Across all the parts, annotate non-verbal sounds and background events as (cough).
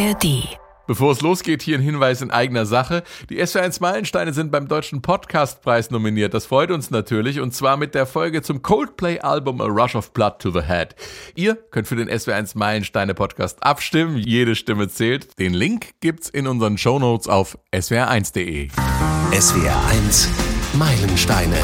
ARD. Bevor es losgeht, hier ein Hinweis in eigener Sache. Die SW1 Meilensteine sind beim Deutschen Podcastpreis nominiert. Das freut uns natürlich. Und zwar mit der Folge zum Coldplay-Album A Rush of Blood to the Head. Ihr könnt für den SW1 Meilensteine Podcast abstimmen. Jede Stimme zählt. Den Link gibt's in unseren Shownotes auf swr1.de. SWR1 Meilensteine.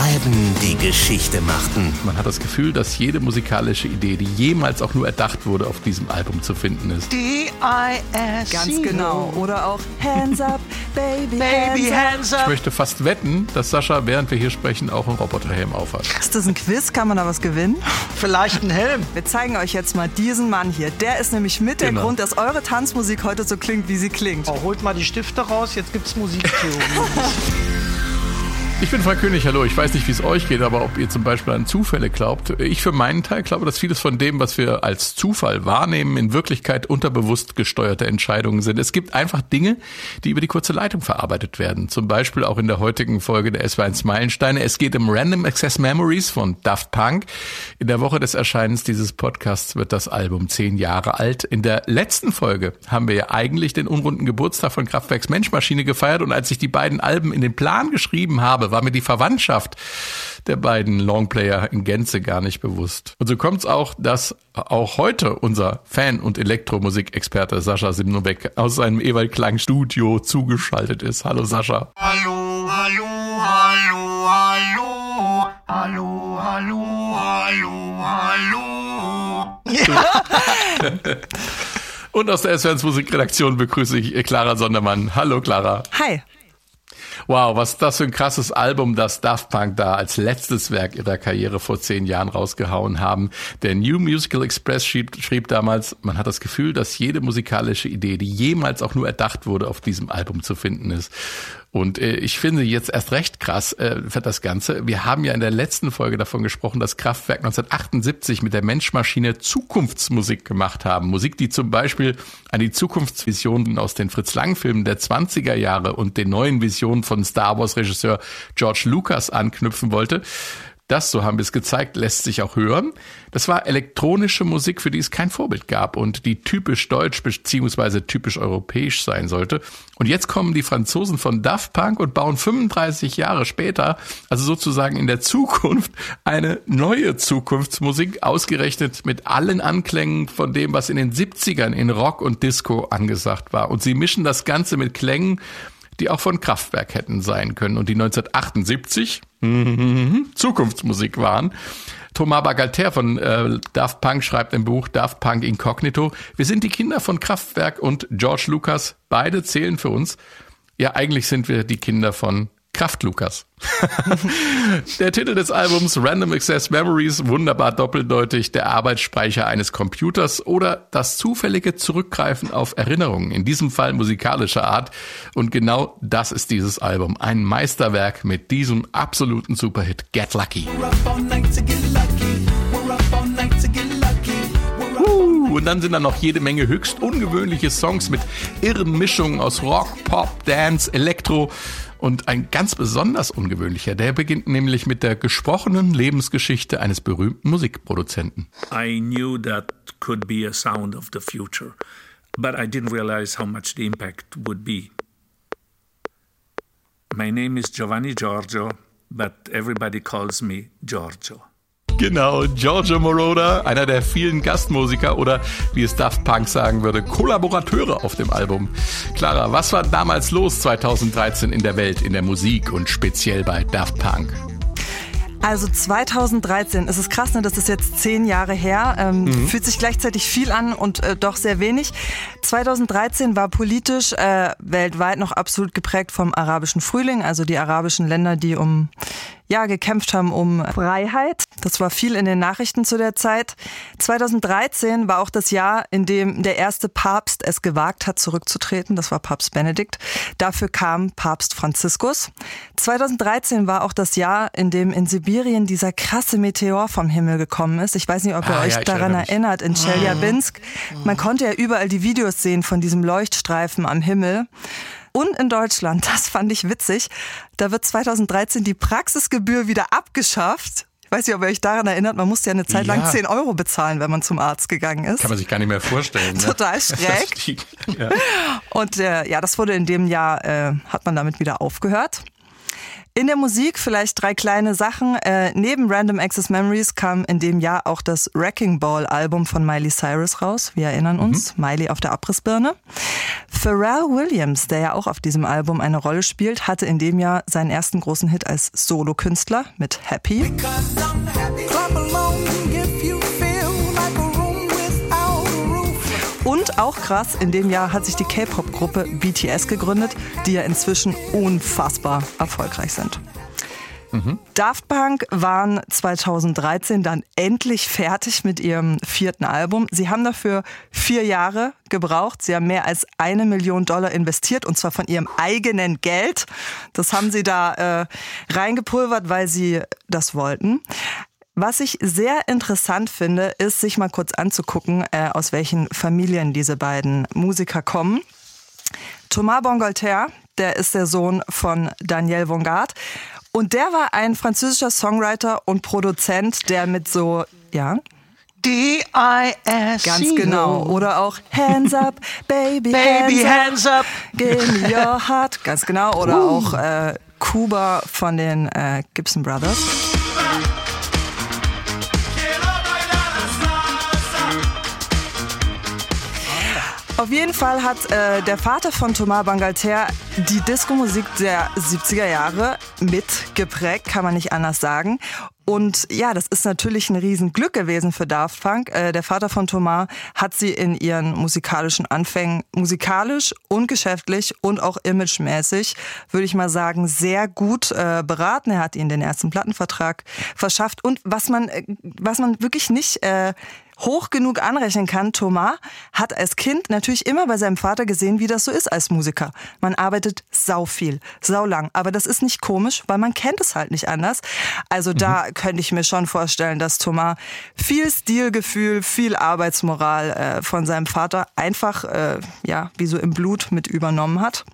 Alben, die Geschichte machten. Man hat das Gefühl, dass jede musikalische Idee, die jemals auch nur erdacht wurde, auf diesem Album zu finden ist. D-I-S. Ganz genau. Oder auch Hands up, (laughs) Baby, Baby, hands hands Ich up. möchte fast wetten, dass Sascha, während wir hier sprechen, auch einen Roboterhelm aufhat. up. Ist das ein Quiz? Kann man da was gewinnen? Vielleicht ein Helm. Wir zeigen euch jetzt mal diesen Mann hier. Der ist nämlich mit der Genau. Grund, dass eure Tanzmusik heute so klingt, wie sie klingt. Oh, holt mal die Stifte raus, jetzt gibt's Musiktheorie. (laughs) Ich bin Frank König, hallo. Ich weiß nicht, wie es euch geht, aber ob ihr zum Beispiel an Zufälle glaubt. Ich für meinen Teil glaube, dass vieles von dem, was wir als Zufall wahrnehmen, in Wirklichkeit unterbewusst gesteuerte Entscheidungen sind. Es gibt einfach Dinge, die über die kurze Leitung verarbeitet werden. Zum Beispiel auch in der heutigen Folge der SW1 Meilensteine. Es geht um Random Access Memories von Daft Punk. In der Woche des Erscheinens dieses Podcasts wird das Album zehn Jahre alt. In der letzten Folge haben wir ja eigentlich den unrunden Geburtstag von Kraftwerks Menschmaschine gefeiert und als ich die beiden Alben in den Plan geschrieben habe, war mir die Verwandtschaft der beiden Longplayer in Gänze gar nicht bewusst. Und so kommt es auch, dass auch heute unser Fan- und Elektromusikexperte Sascha Simnobeck aus seinem Ewald Klang Studio zugeschaltet ist. Hallo Sascha. hallo, hallo, hallo, hallo. Hallo, hallo, hallo, hallo. (laughs) Und aus der SWRs Musikredaktion begrüße ich Clara Sondermann. Hallo Clara. Hi. Wow, was das für ein krasses Album, das Daft Punk da als letztes Werk ihrer Karriere vor zehn Jahren rausgehauen haben. Der New Musical Express schrieb, schrieb damals, man hat das Gefühl, dass jede musikalische Idee, die jemals auch nur erdacht wurde, auf diesem Album zu finden ist. Und äh, ich finde jetzt erst recht krass äh, das Ganze. Wir haben ja in der letzten Folge davon gesprochen, dass Kraftwerk 1978 mit der Menschmaschine Zukunftsmusik gemacht haben. Musik, die zum Beispiel an die Zukunftsvisionen aus den Fritz-Lang-Filmen der 20er Jahre und den neuen Visionen von Star Wars-Regisseur George Lucas anknüpfen wollte. Das, so haben wir es gezeigt, lässt sich auch hören. Das war elektronische Musik, für die es kein Vorbild gab und die typisch deutsch beziehungsweise typisch europäisch sein sollte. Und jetzt kommen die Franzosen von Daft Punk und bauen 35 Jahre später, also sozusagen in der Zukunft, eine neue Zukunftsmusik, ausgerechnet mit allen Anklängen von dem, was in den 70ern in Rock und Disco angesagt war. Und sie mischen das Ganze mit Klängen, die auch von Kraftwerk hätten sein können und die 1978 Zukunftsmusik waren. Thomas Bagalter von äh, Daft Punk schreibt im Buch Daft Punk Incognito, wir sind die Kinder von Kraftwerk und George Lucas, beide zählen für uns. Ja, eigentlich sind wir die Kinder von Kraft Lukas. (laughs) der Titel des Albums Random Access Memories, wunderbar doppeldeutig, der Arbeitsspeicher eines Computers oder das zufällige Zurückgreifen auf Erinnerungen, in diesem Fall musikalischer Art. Und genau das ist dieses Album. Ein Meisterwerk mit diesem absoluten Superhit Get Lucky. Und dann sind da noch jede Menge höchst ungewöhnliche Songs mit irren Mischungen aus Rock, Pop, Dance, Elektro. Und ein ganz besonders ungewöhnlicher, der beginnt nämlich mit der gesprochenen Lebensgeschichte eines berühmten Musikproduzenten. I knew that could be a sound of the future, but I didn't realize how much the impact would be. My name is Giovanni Giorgio, but everybody calls me Giorgio. Genau, Giorgio Moroder, einer der vielen Gastmusiker oder wie es Daft Punk sagen würde, Kollaborateure auf dem Album. Clara, was war damals los 2013 in der Welt, in der Musik und speziell bei Daft Punk? Also 2013, es ist krass, ne? das ist jetzt zehn Jahre her, ähm, fühlt sich gleichzeitig viel an und äh, doch sehr wenig. 2013 war politisch äh, weltweit noch absolut geprägt vom arabischen Frühling, also die arabischen Länder, die um ja, gekämpft haben um Freiheit. Das war viel in den Nachrichten zu der Zeit. 2013 war auch das Jahr, in dem der erste Papst es gewagt hat, zurückzutreten. Das war Papst Benedikt. Dafür kam Papst Franziskus. 2013 war auch das Jahr, in dem in Sibirien dieser krasse Meteor vom Himmel gekommen ist. Ich weiß nicht, ob ihr Ah, euch ja, daran erinnert, in Chelyabinsk. Man konnte ja überall die Videos sehen von diesem Leuchtstreifen am Himmel. Und in Deutschland, das fand ich witzig, da wird 2013 die Praxisgebühr wieder abgeschafft weiß nicht, ob ihr euch daran erinnert, man musste ja eine Zeit lang Ja. 10 Euro bezahlen, wenn man zum Arzt gegangen ist. Kann man sich gar nicht mehr vorstellen. Ne? Total schräg. (laughs) Die- ja. Und äh, ja, das wurde in dem Jahr, äh, hat man damit wieder aufgehört. In der Musik vielleicht drei kleine Sachen. Äh, neben Random Access Memories kam in dem Jahr auch das Wrecking Ball Album von Miley Cyrus raus. Wir erinnern uns, Miley auf der Abrissbirne. Pharrell Williams, der ja auch auf diesem Album eine Rolle spielt, hatte in dem Jahr seinen ersten großen Hit als Solokünstler mit Happy. Und auch krass, in dem Jahr hat sich die K-Pop-Gruppe BTS gegründet, die ja inzwischen unfassbar erfolgreich sind. Daft Punk waren 2013 dann endlich fertig mit ihrem vierten Album. Sie haben dafür vier Jahre gebraucht. Sie haben mehr als eine Million Dollar investiert und zwar von ihrem eigenen Geld. Das haben sie da äh, reingepulvert, weil sie das wollten. Was ich sehr interessant finde, ist, sich mal kurz anzugucken, äh, aus welchen Familien diese beiden Musiker kommen. Thomas Bongolter, der ist der Sohn von Daniel Vongard. Und der war ein französischer Songwriter und Produzent, der mit so, ja, D-I-S. ganz genau. Oder auch Hands up, baby, Baby, hands, hands up. Give me your heart. Ganz genau. Oder auch äh, Kuba von den äh, Gibson Brothers. Auf jeden Fall hat äh, der Vater von Thomas Bangalter die Disco-Musik der 70er Jahre mitgeprägt, kann man nicht anders sagen. Und ja, das ist natürlich ein Riesenglück gewesen für Daft Punk. Äh, der Vater von Thomas hat sie in ihren musikalischen Anfängen musikalisch und geschäftlich und auch imagemäßig, würde ich mal sagen, sehr gut äh, beraten. Er hat ihnen den ersten Plattenvertrag verschafft. Und was man, äh, was man wirklich nicht äh, hoch genug anrechnen kann, Thomas hat als Kind natürlich immer bei seinem Vater gesehen, wie das so ist als Musiker. Man arbeitet sau viel, sau lang. Aber das ist nicht komisch, weil man kennt es halt nicht anders. Also da könnte ich mir schon vorstellen, dass Thomas viel Stilgefühl, viel Arbeitsmoral äh, von seinem Vater einfach, äh, ja, wie so im Blut mit übernommen hat.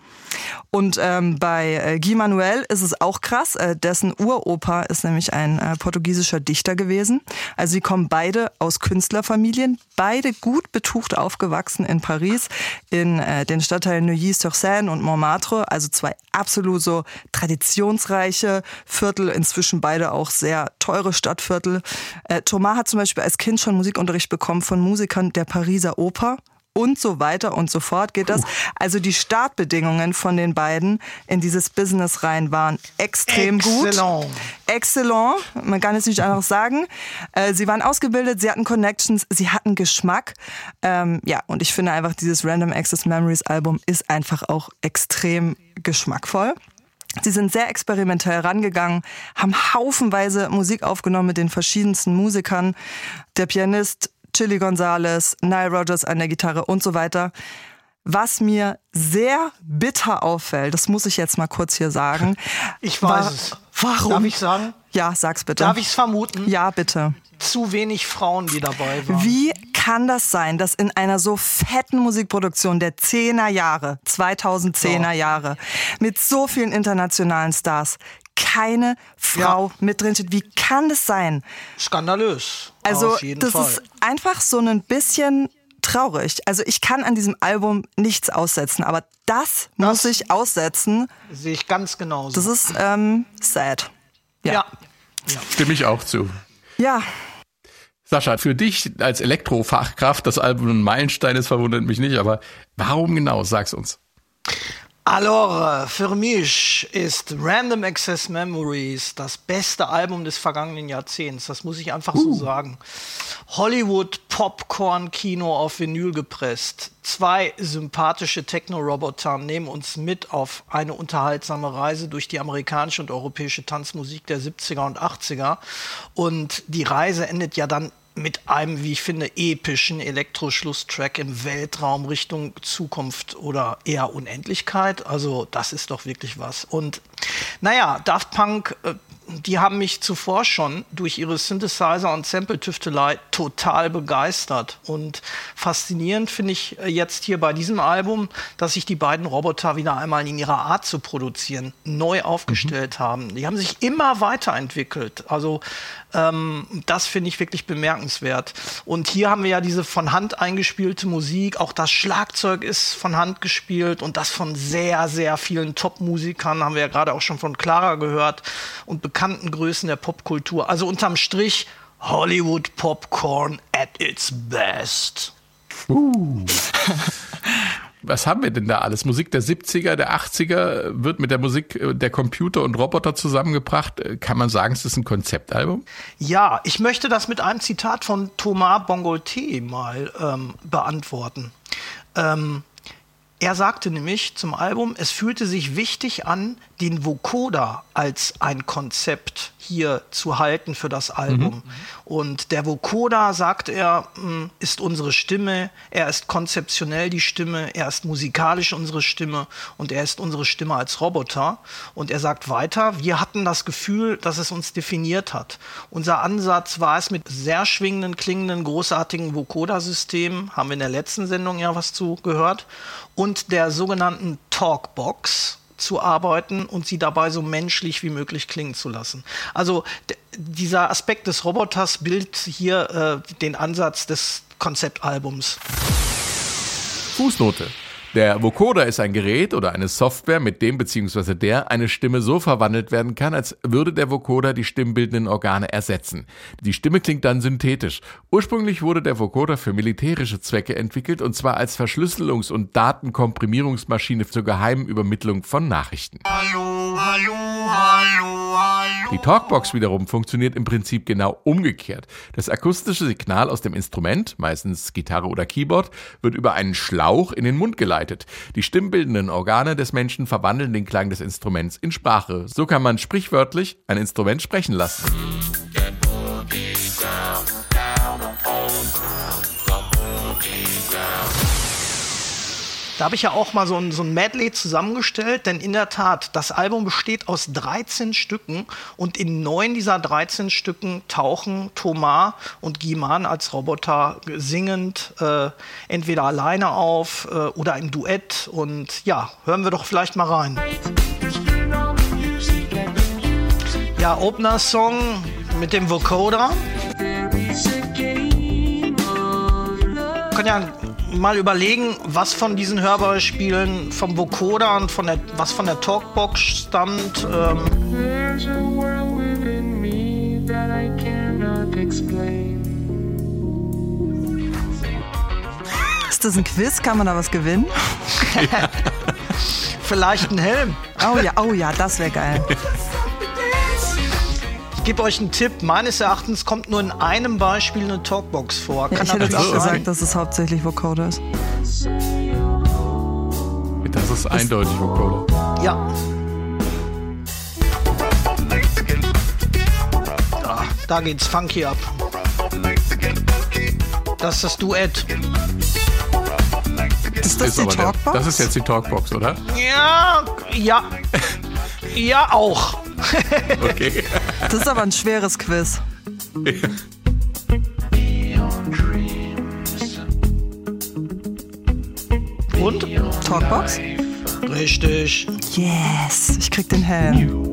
Und ähm, bei äh, Guy Manuel ist es auch krass. Äh, dessen Uropa ist nämlich ein äh, portugiesischer Dichter gewesen. Also sie kommen beide aus Künstlerfamilien, beide gut betucht aufgewachsen in Paris, in äh, den Stadtteilen Neuilly-sur-Seine und Montmartre. Also zwei absolut so traditionsreiche Viertel, inzwischen beide auch sehr teure Stadtviertel. Äh, Thomas hat zum Beispiel als Kind schon Musikunterricht bekommen von Musikern der Pariser Oper und so weiter und so fort geht das. Also die Startbedingungen von den beiden in dieses Business rein waren extrem gut. Excellent. Excellent, man kann es nicht anders sagen. Äh, sie waren ausgebildet, sie hatten Connections, sie hatten Geschmack. Ähm, ja, und ich finde einfach, dieses Random Access Memories Album ist einfach auch extrem geschmackvoll. Sie sind sehr experimentell rangegangen, haben haufenweise Musik aufgenommen mit den verschiedensten Musikern. Der Pianist Chili Gonzalez, Nile Rogers an der Gitarre und so weiter. Was mir sehr bitter auffällt, das muss ich jetzt mal kurz hier sagen. (laughs) Ich weiß war- es. Warum? Darf ich sagen? Ja, sag's bitte. Darf ich es vermuten? Ja, bitte. Zu wenig Frauen, die dabei waren. Wie kann das sein, dass in einer so fetten Musikproduktion der 10er Jahre, 2010er Jahre, mit so vielen internationalen Stars keine Frau Ja. mit drin steht? Wie kann das sein? Skandalös. Also, Auf jeden das Fall. ist einfach so ein bisschen traurig. Also, ich kann an diesem Album nichts aussetzen, aber das, muss ich aussetzen. Sehe ich ganz genauso. Das ist ähm, sad. ja. Stimme ich auch zu. Ja, Sascha, für dich als Elektrofachkraft, das Album ein Meilenstein ist, verwundert mich nicht, aber warum genau? Sag's uns. Alors, für mich ist Random Access Memories das beste Album des vergangenen Jahrzehnts. Das muss ich einfach so sagen. Hollywood Popcorn Kino auf Vinyl gepresst. Zwei sympathische Techno-Roboter nehmen uns mit auf eine unterhaltsame Reise durch die amerikanische und europäische Tanzmusik der 70er und 80er. Und die Reise endet ja dann mit einem, wie ich finde, epischen Elektroschlusstrack im Weltraum Richtung Zukunft oder eher Unendlichkeit. Also das ist doch wirklich was. Und naja, Daft Punk, äh, die haben mich zuvor schon durch ihre Synthesizer und Sample-Tüftelei total begeistert. Und faszinierend finde ich äh, jetzt hier bei diesem Album, dass sich die beiden Roboter wieder einmal in ihrer Art zu produzieren neu aufgestellt mhm. haben. Die haben sich immer weiterentwickelt. Also ähm, das finde ich wirklich bemerkenswert. Und hier haben wir ja diese von Hand eingespielte Musik. Auch das Schlagzeug ist von Hand gespielt und das von sehr, sehr vielen Top-Musikern. Haben wir ja gerade auch schon von Clara gehört und bekannten Größen der Popkultur. Also unterm Strich Hollywood Popcorn at its best. Uh. (laughs) was haben wir denn da alles? Musik der 70er, der 80er wird mit der Musik äh, der Computer und Roboter zusammengebracht. Äh, kann man sagen, es ist ein Konzeptalbum? Ja, ich möchte das mit einem Zitat von Thomas Bongolte mal ähm, beantworten. Ähm, er sagte nämlich zum Album, es fühlte sich wichtig an, den Vocoder als ein Konzept hier zu halten für das Album. Mhm. Und der Vocoder, sagt er, hm, ist unsere Stimme, er ist konzeptionell die Stimme, er ist musikalisch unsere Stimme und er ist unsere Stimme als Roboter. Und er sagt weiter, wir hatten das Gefühl, dass es uns definiert hat. Unser Ansatz war es mit sehr schwingenden, klingenden, großartigen Vocoder-Systemen, haben wir in der letzten Sendung ja was zu gehört, und der sogenannten Talkbox zu arbeiten und sie dabei so menschlich wie möglich klingen zu lassen. Also dieser Aspekt des Roboters bildet hier äh, den Ansatz des Konzeptalbums. Fußnote. Der Vocoder ist ein Gerät oder eine Software, mit dem bzw. der eine Stimme so verwandelt werden kann, als würde der Vocoder die stimmbildenden Organe ersetzen. Die Stimme klingt dann synthetisch. Ursprünglich wurde der Vocoder für militärische Zwecke entwickelt und zwar als Verschlüsselungs- und Datenkomprimierungsmaschine zur geheimen Übermittlung von Nachrichten. Hallo, hallo, hallo. Die Talkbox wiederum funktioniert im Prinzip genau umgekehrt. Das akustische Signal aus dem Instrument, meistens Gitarre oder Keyboard, wird über einen Schlauch in den Mund geleitet. Die stimmbildenden Organe des Menschen verwandeln den Klang des Instruments in Sprache. So kann man sprichwörtlich ein Instrument sprechen lassen. Da habe ich ja auch mal so ein, so ein Medley zusammengestellt, denn in der Tat, das Album besteht aus 13 Stücken und in neun dieser 13 Stücken tauchen Thomas und Giman als Roboter singend äh, entweder alleine auf äh, oder im Duett. Und ja, hören wir doch vielleicht mal rein. Ja, Opener-Song mit dem Vocoder. Kann ja mal überlegen, was von diesen Hörbeispielen vom Vocoder und von der, was von der Talkbox stammt. Ähm. Ist das ein Quiz? Kann man da was gewinnen? (laughs) Vielleicht ein Helm. Oh ja, oh ja, das wäre geil gebe euch einen Tipp. Meines Erachtens kommt nur in einem Beispiel eine Talkbox vor. Ja, ich hätte jetzt auch gesagt, dass es hauptsächlich Vocoder ist. Das ist eindeutig Vocoder. Ja. Da, da geht's funky ab. Das ist das Duett. Ist das ist die Talkbox? Der, das ist jetzt die Talkbox, oder? Ja, ja. Ja, auch. Okay. Das ist aber ein schweres Quiz. Und? Talkbox? Richtig. Yes, ich krieg den Helm.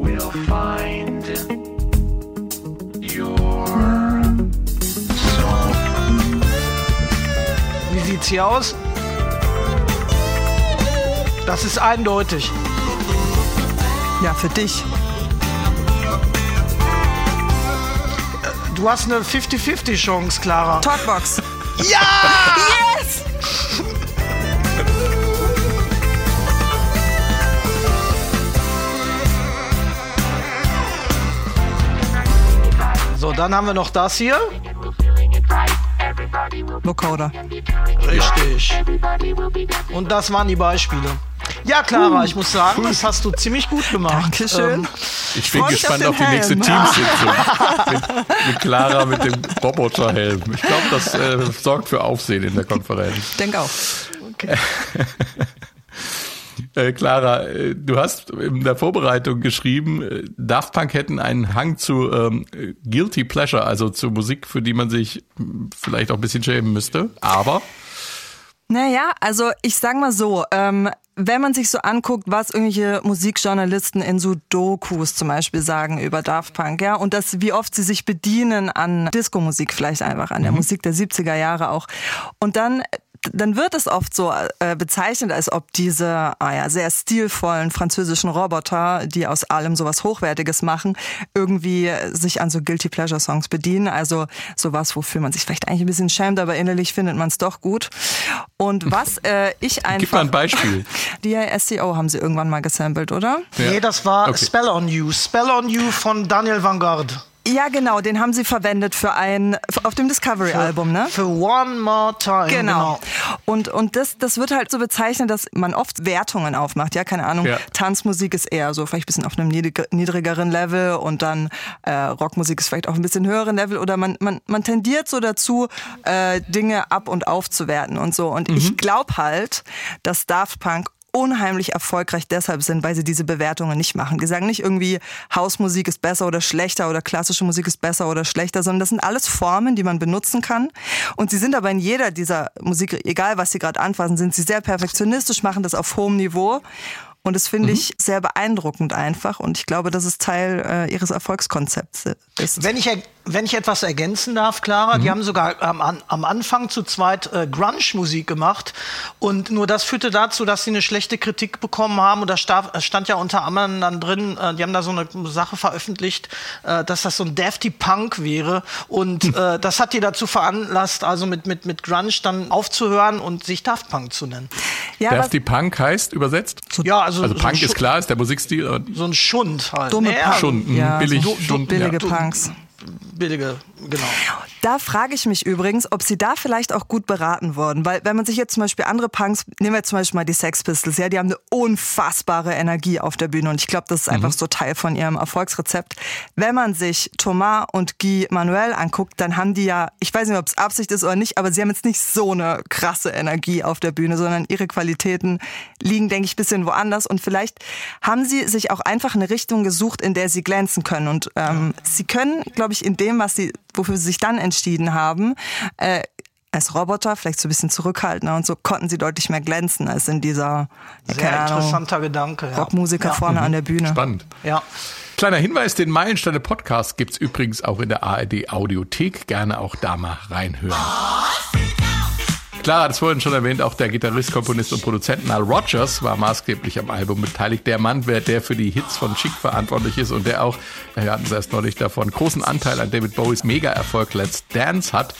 Wie sieht's hier aus? Das ist eindeutig. Ja, für dich. Du hast eine 50-50 Chance, Clara. Talkbox. (laughs) Ja! yes! So, dann haben wir noch das hier. Vocoder. Richtig. Und das waren die Beispiele. Ja, Clara, uh, ich muss sagen, das hast du ziemlich gut gemacht. Dankeschön. Ähm, ich bin gespannt auf die Helm. nächste Teamsitzung (laughs) mit, mit, Clara mit dem Roboterhelm. Ich glaube, das äh, sorgt für Aufsehen in der Konferenz. Ich denke auch. Okay. (laughs) Äh, Clara, äh, du hast in der Vorbereitung geschrieben, äh, Daft Punk hätten einen Hang zu ähm, Guilty Pleasure, also zu Musik, für die man sich hm, vielleicht auch ein bisschen schämen müsste. Aber Naja, also ich sag mal so, ähm, wenn man sich so anguckt, was irgendwelche Musikjournalisten in so Dokus zum Beispiel sagen über Daft Punk, ja, und das, wie oft sie sich bedienen an Disco-Musik, vielleicht einfach an der Musik der 70er Jahre auch. Und dann dann wird es oft so äh, bezeichnet, als ob diese ah ja, sehr stilvollen französischen Roboter, die aus allem sowas Hochwertiges machen, irgendwie sich an so Guilty Pleasure Songs bedienen. Also sowas, wofür man sich vielleicht eigentlich ein bisschen schämt, aber innerlich findet man es doch gut. Und was (laughs) äh, ich einfach... gib mal ein Beispiel. (laughs) DISCO haben sie irgendwann mal gesampelt, oder? Ja. Nee, das war Okay. Spell on You. Spell on You von Daniel Vanguard. Ja, genau, den haben sie verwendet für ein, auf dem Discovery-Album, ne? Für One More Time. Genau. Und, und das, das wird halt so bezeichnet, dass man oft Wertungen aufmacht. Ja, keine Ahnung. Ja. Tanzmusik ist eher so vielleicht ein bisschen auf einem niedrig- niedrigeren Level und dann äh, Rockmusik ist vielleicht auf ein bisschen höheren Level oder man, man, man tendiert so dazu, äh, Dinge ab- und aufzuwerten und so. Und ich glaube halt, dass Daft Punk unheimlich erfolgreich deshalb sind, weil sie diese Bewertungen nicht machen. Die sagen nicht irgendwie, Hausmusik ist besser oder schlechter oder klassische Musik ist besser oder schlechter, sondern das sind alles Formen, die man benutzen kann. Und sie sind aber in jeder dieser Musik, egal was sie gerade anfassen, sind sie sehr perfektionistisch, machen das auf hohem Niveau. Und das finde ich sehr beeindruckend einfach. Und ich glaube, dass es Teil äh, ihres Erfolgskonzepts ist. Wenn ich, er- wenn ich etwas ergänzen darf, Clara, die haben sogar am, an- am Anfang zu zweit äh, Grunge-Musik gemacht und nur das führte dazu, dass sie eine schlechte Kritik bekommen haben und da sta stand ja unter anderem dann drin, äh, die haben da so eine Sache veröffentlicht, äh, dass das so ein Dafty Punk wäre und (laughs) äh, das hat die dazu veranlasst, also mit, mit, mit Grunge dann aufzuhören und sich Daft Punk zu nennen. Ja, Dafty Punk heißt übersetzt? Ja, also, Also so Punk ein ist klar, ist der Musikstil. So ein Schund halt. dumme Ja, Punk. Schund, ja, billig so Schund, billige ja. Punks. Billige, genau. Da frage ich mich übrigens, ob sie da vielleicht auch gut beraten wurden. Weil wenn man sich jetzt zum Beispiel andere Punks, nehmen wir zum Beispiel mal die Sex Pistols, ja, die haben eine unfassbare Energie auf der Bühne und ich glaube, das ist einfach so Teil von ihrem Erfolgsrezept. Wenn man sich Thomas und Guy Manuel anguckt, dann haben die ja, ich weiß nicht, ob es Absicht ist oder nicht, aber sie haben jetzt nicht so eine krasse Energie auf der Bühne, sondern ihre Qualitäten liegen, denke ich, ein bisschen woanders und vielleicht haben sie sich auch einfach eine Richtung gesucht, in der sie glänzen können und ähm, sie können, glaube ich, in dem, was sie, wofür sie sich dann entschieden haben, äh, als Roboter vielleicht so ein bisschen zurückhaltender und so konnten sie deutlich mehr glänzen als in dieser ja, Sehr Ahnung, interessanter Gedanke. Ja. Rockmusiker ja. vorne an der Bühne. Spannend. Ja. Kleiner Hinweis, den Meilensteine Podcast gibt's übrigens auch in der ARD Audiothek. Gerne auch da mal reinhören. Klar, hat es vorhin schon erwähnt, auch der Gitarrist, Komponist und Produzent Nile Rodgers war maßgeblich am Album beteiligt. Der Mann, der für die Hits von Chic verantwortlich ist und der auch, wir hatten es erst neulich davon, großen Anteil an David Bowies Mega-Erfolg Let's Dance hat.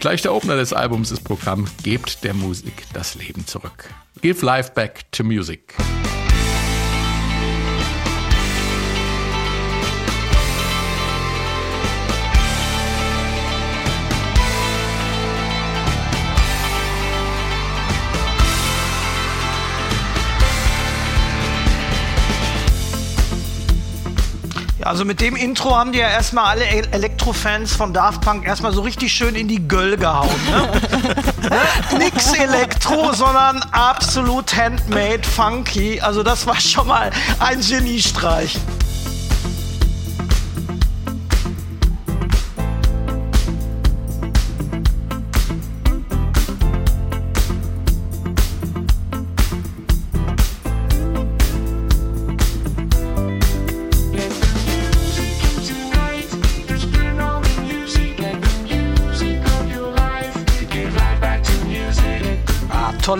Gleich der Opener des Albums ist Programm Gebt der Musik das Leben zurück. Give life back to music. Ja, Also mit dem Intro haben die ja erstmal alle Elektrofans von Daft Punk erstmal so richtig schön in die Göll gehauen. Ne? (laughs) Ne? Nix Elektro, sondern absolut handmade, funky. Also das war schon mal ein Geniestreich.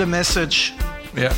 Message. Ja.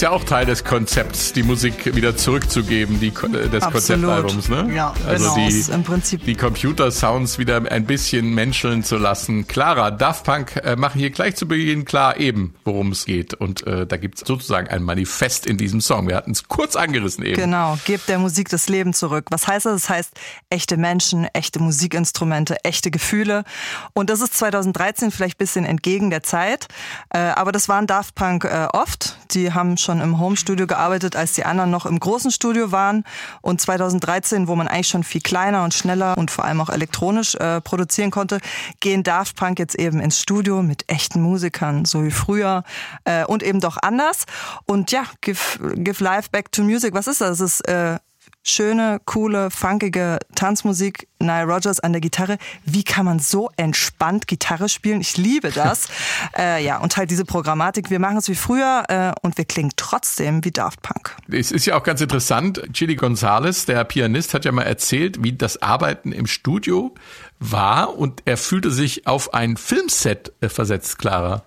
Ist ja auch Teil des Konzepts, die Musik wieder zurückzugeben, die, äh, des Absolut. Konzeptalbums, ne? Ja, also genau. die, im Prinzip die Computersounds wieder ein bisschen menscheln zu lassen. Clara, Daft Punk äh, machen hier gleich zu Beginn klar eben, worum es geht. Und äh, da gibt's sozusagen ein Manifest in diesem Song. Wir hatten es kurz angerissen eben. Genau, gebt der Musik das Leben zurück. Was heißt das? Das heißt echte Menschen, echte Musikinstrumente, echte Gefühle. Und das ist 2013 vielleicht ein bisschen entgegen der Zeit. Äh, aber das waren Daft Punk äh, oft. Die haben schon schon im Home-Studio gearbeitet, als die anderen noch im großen Studio waren. Und 2013, wo man eigentlich schon viel kleiner und schneller und vor allem auch elektronisch äh, produzieren konnte, gehen Daft Punk jetzt eben ins Studio mit echten Musikern, so wie früher äh, und eben doch anders. Und ja, Give, give Life Back to Music, was ist das? Das ist äh, schöne, coole, funkige Tanzmusik, Nile Rogers an der Gitarre. Wie kann man so entspannt Gitarre spielen? Ich liebe das. (laughs) äh, ja, und halt diese Programmatik. Wir machen es wie früher äh, und wir klingen trotzdem wie Daft Punk. Es ist ja auch ganz interessant. Chili Gonzalez, der Pianist, hat ja mal erzählt, wie das Arbeiten im Studio war und er fühlte sich auf ein Filmset äh, versetzt, Clara.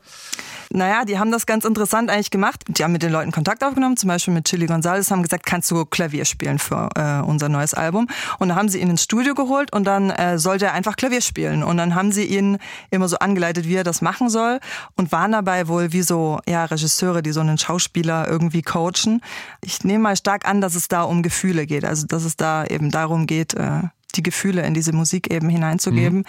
Naja, die haben das ganz interessant eigentlich gemacht. Die haben mit den Leuten Kontakt aufgenommen, zum Beispiel mit Chili Gonzalez, haben gesagt, kannst du Klavier spielen für äh, unser neues Album? Und dann haben sie ihn ins Studio geholt und dann äh, sollte er einfach Klavier spielen. Und dann haben sie ihn immer so angeleitet, wie er das machen soll und waren dabei wohl wie so ja, Regisseure, die so einen Schauspieler irgendwie coachen. Ich nehme mal stark an, dass es da um Gefühle geht, also dass es da eben darum geht, äh, die Gefühle in diese Musik eben hineinzugeben. Mhm.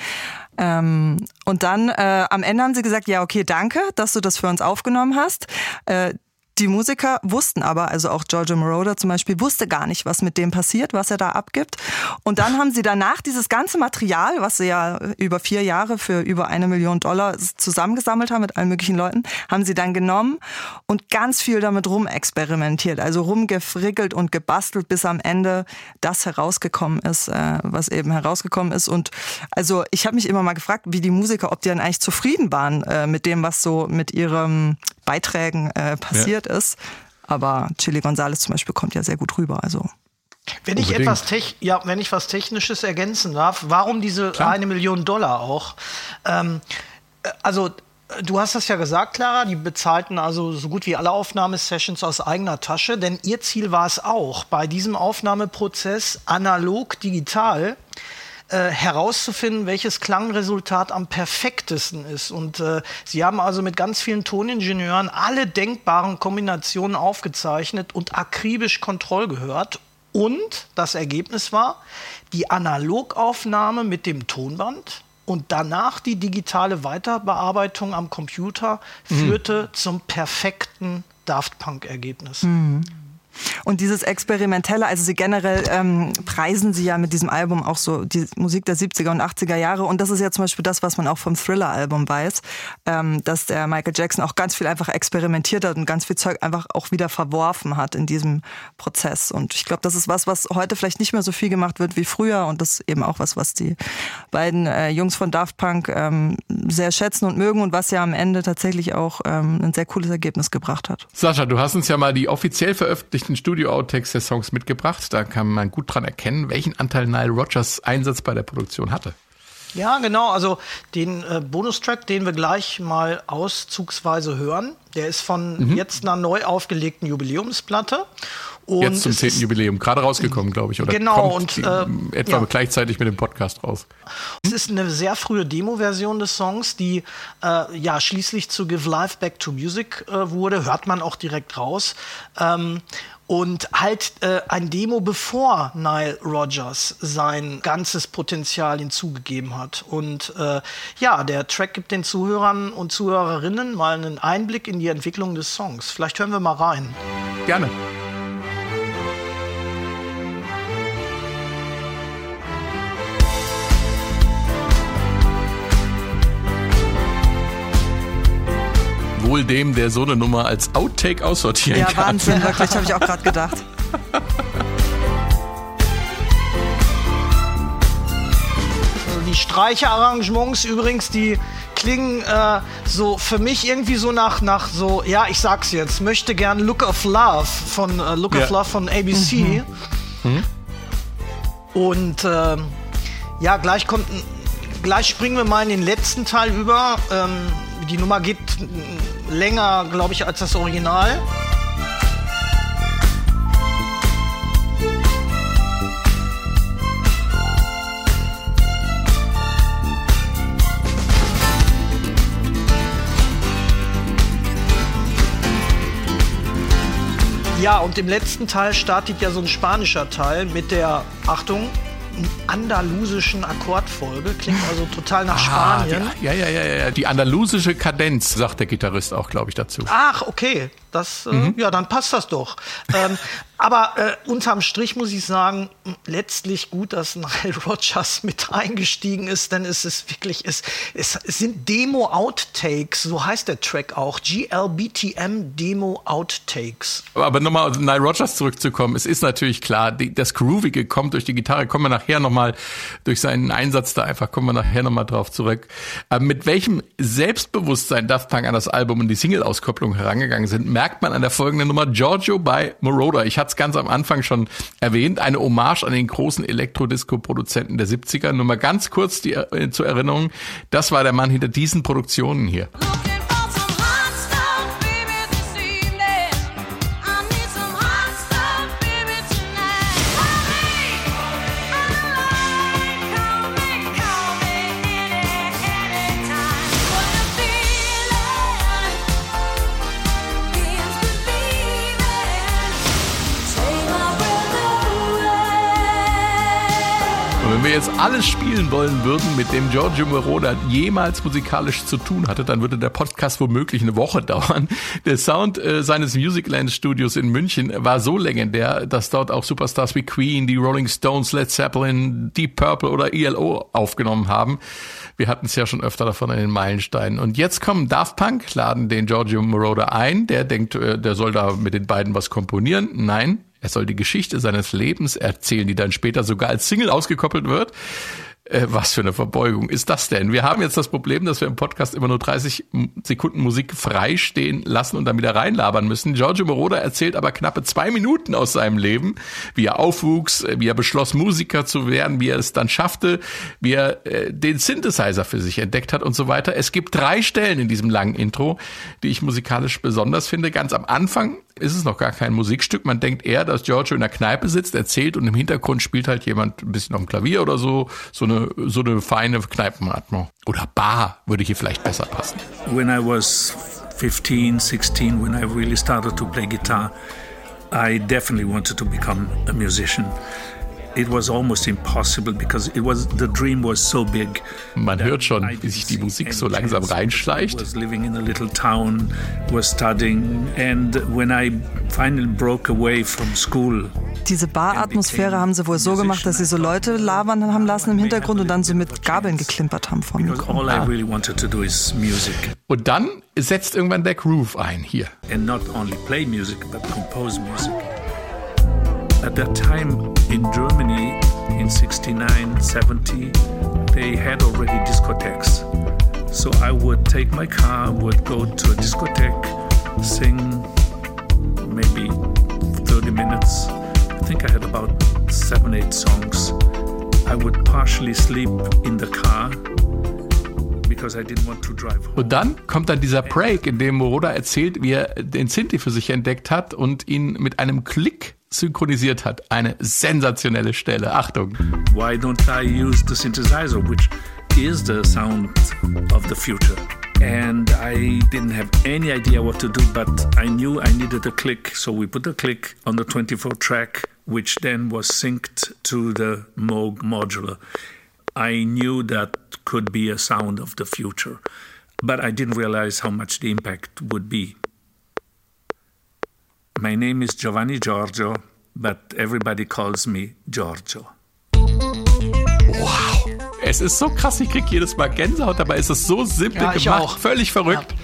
Ähm, und dann äh, am Ende haben sie gesagt, ja, okay, danke, dass du das für uns aufgenommen hast. Äh, die Musiker wussten aber, also auch Giorgio Moroder zum Beispiel, wusste gar nicht, was mit dem passiert, was er da abgibt. Und dann haben sie danach dieses ganze Material, was sie ja über vier Jahre für über eine Million Dollar zusammengesammelt haben mit allen möglichen Leuten, haben sie dann genommen und ganz viel damit rumexperimentiert, also rumgefrickelt und gebastelt, bis am Ende das herausgekommen ist, äh, was eben herausgekommen ist. Und also ich habe mich immer mal gefragt, wie die Musiker, ob die dann eigentlich zufrieden waren äh, mit dem, was so mit ihrem Beiträgen äh, passiert ja. ist. Aber Chili Gonzales zum Beispiel kommt ja sehr gut rüber. Also wenn ich etwas ja, wenn ich was Technisches ergänzen darf, warum diese Klar. eine Million Dollar auch? Ähm, äh, also Du hast das ja gesagt, Clara, die bezahlten also so gut wie alle Aufnahmesessions aus eigener Tasche, denn ihr Ziel war es auch, bei diesem Aufnahmeprozess analog digital äh, herauszufinden, welches Klangresultat am perfektesten ist. Und äh, sie haben also mit ganz vielen Toningenieuren alle denkbaren Kombinationen aufgezeichnet und akribisch Kontroll gehört. Und das Ergebnis war die Analogaufnahme mit dem Tonband und danach die digitale Weiterbearbeitung am Computer mhm. führte mhm. zum perfekten Daft Punk-Ergebnis. Mhm. Und dieses Experimentelle, also sie generell ähm, preisen sie ja mit diesem Album auch so die Musik der 70er und 80er Jahre. Und das ist ja zum Beispiel das, was man auch vom Thriller-Album weiß, ähm, dass der Michael Jackson auch ganz viel einfach experimentiert hat und ganz viel Zeug einfach auch wieder verworfen hat in diesem Prozess. Und ich glaube, das ist was, was heute vielleicht nicht mehr so viel gemacht wird wie früher. Und das ist eben auch was, was die beiden äh, Jungs von Daft Punk ähm, sehr schätzen und mögen und was ja am Ende tatsächlich auch ähm, ein sehr cooles Ergebnis gebracht hat. Sascha, du hast uns ja mal die offiziell veröffentlichten veröffentlichten Studio-Outtakes der Songs mitgebracht. Da kann man gut dran erkennen, welchen Anteil Nile Rogers Einsatz bei der Produktion hatte. Ja, genau. Also den äh, Bonustrack, den wir gleich mal auszugsweise hören, der ist von mhm. jetzt einer neu aufgelegten Jubiläumsplatte. Und Jetzt zum 10. Jubiläum, gerade rausgekommen, glaube ich. Oder genau, und äh, etwa ja. gleichzeitig mit dem Podcast raus. Es ist eine sehr frühe Demo-Version des Songs, die äh, ja schließlich zu Give Life Back to Music äh, wurde. Hört man auch direkt raus. Ähm, und halt äh, ein Demo, bevor Nile Rogers sein ganzes Potenzial hinzugegeben hat. Und äh, ja, der Track gibt den Zuhörern und Zuhörerinnen mal einen Einblick in die Entwicklung des Songs. Vielleicht hören wir mal rein. Gerne. Wohl dem, der so eine Nummer als Outtake aussortieren ja, kann. Ja, Wahnsinn, wirklich, habe ich auch gerade (laughs) gedacht. Die Streicherarrangements übrigens, die klingen äh, so für mich irgendwie so nach, nach so, ja, ich sag's jetzt, möchte gern Look of Love von äh, Look ja. of Love von ABC. Mhm. Mhm. Und äh, ja, gleich kommt gleich springen wir mal in den letzten Teil über. Ähm, die Nummer geht länger, glaube ich, als das Original. Ja, und im letzten Teil startet ja so ein spanischer Teil mit der, Achtung, andalusischen Akkordfolge. Klingt also total nach ah, Spanien. Die, ja, ja, ja, ja. Die andalusische Kadenz, sagt der Gitarrist auch, glaube ich, dazu. Ach, okay. Das, äh, ja, dann passt das doch. ähm, (laughs) aber äh, unterm Strich muss ich sagen, letztlich gut, dass Nile (laughs) Rogers mit eingestiegen ist, denn es ist wirklich, es, es, es sind Demo-Outtakes, so heißt der Track auch. GLBTM Demo-Outtakes. Aber nochmal auf Nile Rogers zurückzukommen, es ist natürlich klar, die, das Groovige kommt durch die Gitarre, kommen wir nachher nochmal durch seinen Einsatz da einfach, kommen wir nachher nochmal drauf zurück. Aber mit welchem Selbstbewusstsein Daft Punk an das Album und die Single-Auskopplung herangegangen sind, merkt man an der folgenden Nummer Giorgio bei Moroder. Ich hatte es ganz am Anfang schon erwähnt, eine Hommage an den großen Elektrodisco-Produzenten der 70er. Nur mal ganz kurz die, äh, zur Erinnerung, das war der Mann hinter diesen Produktionen hier. Looking jetzt alles spielen wollen würden, mit dem Giorgio Moroder jemals musikalisch zu tun hatte, dann würde der Podcast womöglich eine Woche (laughs) dauern. Der Sound äh, seines Musicland Studios in München war so legendär, dass dort auch Superstars wie Queen, die Rolling Stones, Led Zeppelin, Deep Purple oder ELO aufgenommen haben. Wir hatten es ja schon öfter davon in den Meilensteinen. Und jetzt kommen Daft Punk, laden den Giorgio Moroder ein. Der denkt, äh, der soll da mit den beiden was komponieren. Nein, er soll die Geschichte seines Lebens erzählen, die dann später sogar als Single ausgekoppelt wird. Äh, was für eine Verbeugung ist das denn? Wir haben jetzt das Problem, dass wir im Podcast immer nur 30 Sekunden Musik frei stehen lassen und dann wieder reinlabern müssen. Giorgio Moroder erzählt aber knappe zwei Minuten aus seinem Leben, wie er aufwuchs, wie er beschloss, Musiker zu werden, wie er es dann schaffte, wie er äh, den Synthesizer für sich entdeckt hat und so weiter. Es gibt drei Stellen in diesem langen Intro, die ich musikalisch besonders finde. Ganz am Anfang ist es noch gar kein Musikstück. Man denkt eher, dass Giorgio in der Kneipe sitzt, erzählt und im Hintergrund spielt halt jemand ein bisschen auf dem Klavier oder so. So eine, so eine feine Kneipenatmung. Oder Bar würde hier vielleicht besser passen. When I was 15, 16, when I really started to play guitar, I definitely wanted to become a musician. It was almost impossible because it was the dream was so big. Man hört schon, wie sich die Musik so langsam reinschleicht. I was living in a little town, was studying, and when I finally broke away from school, Diese Bar-Atmosphäre haben sie wohl so gemacht, dass sie so Leute labern haben lassen im Hintergrund und dann so mit Gabeln geklimpert haben vom because Mikro. all I really wanted to do is music. Und dann setzt irgendwann der Groove ein hier. and not only play music but compose music. At that time in Germany, in 69, 70, they had already discotheques. So I would take my car, would go to a discotheque, sing maybe 30 minutes. I think I had about seven, eight songs. I would partially sleep in the car. Und dann kommt dann dieser Break, in dem Moroder erzählt, wie er den Sinti für sich entdeckt hat und ihn mit einem Klick synchronisiert hat. Eine sensationelle Stelle. Achtung. why don't I use the synthesizer, which is the sound of the future? And I didn't have any idea what to do, but I knew I needed a click. So we put a click on the 24 track, which then was synced to the Moog modular. I knew that could be a sound of the future, but I didn't realize how much the impact would be. My name is Giovanni Giorgio, but everybody calls me Giorgio. Es ist so krass, ich krieg jedes Mal Gänsehaut, dabei ist es so simpel Ja, ich gemacht, auch. völlig verrückt.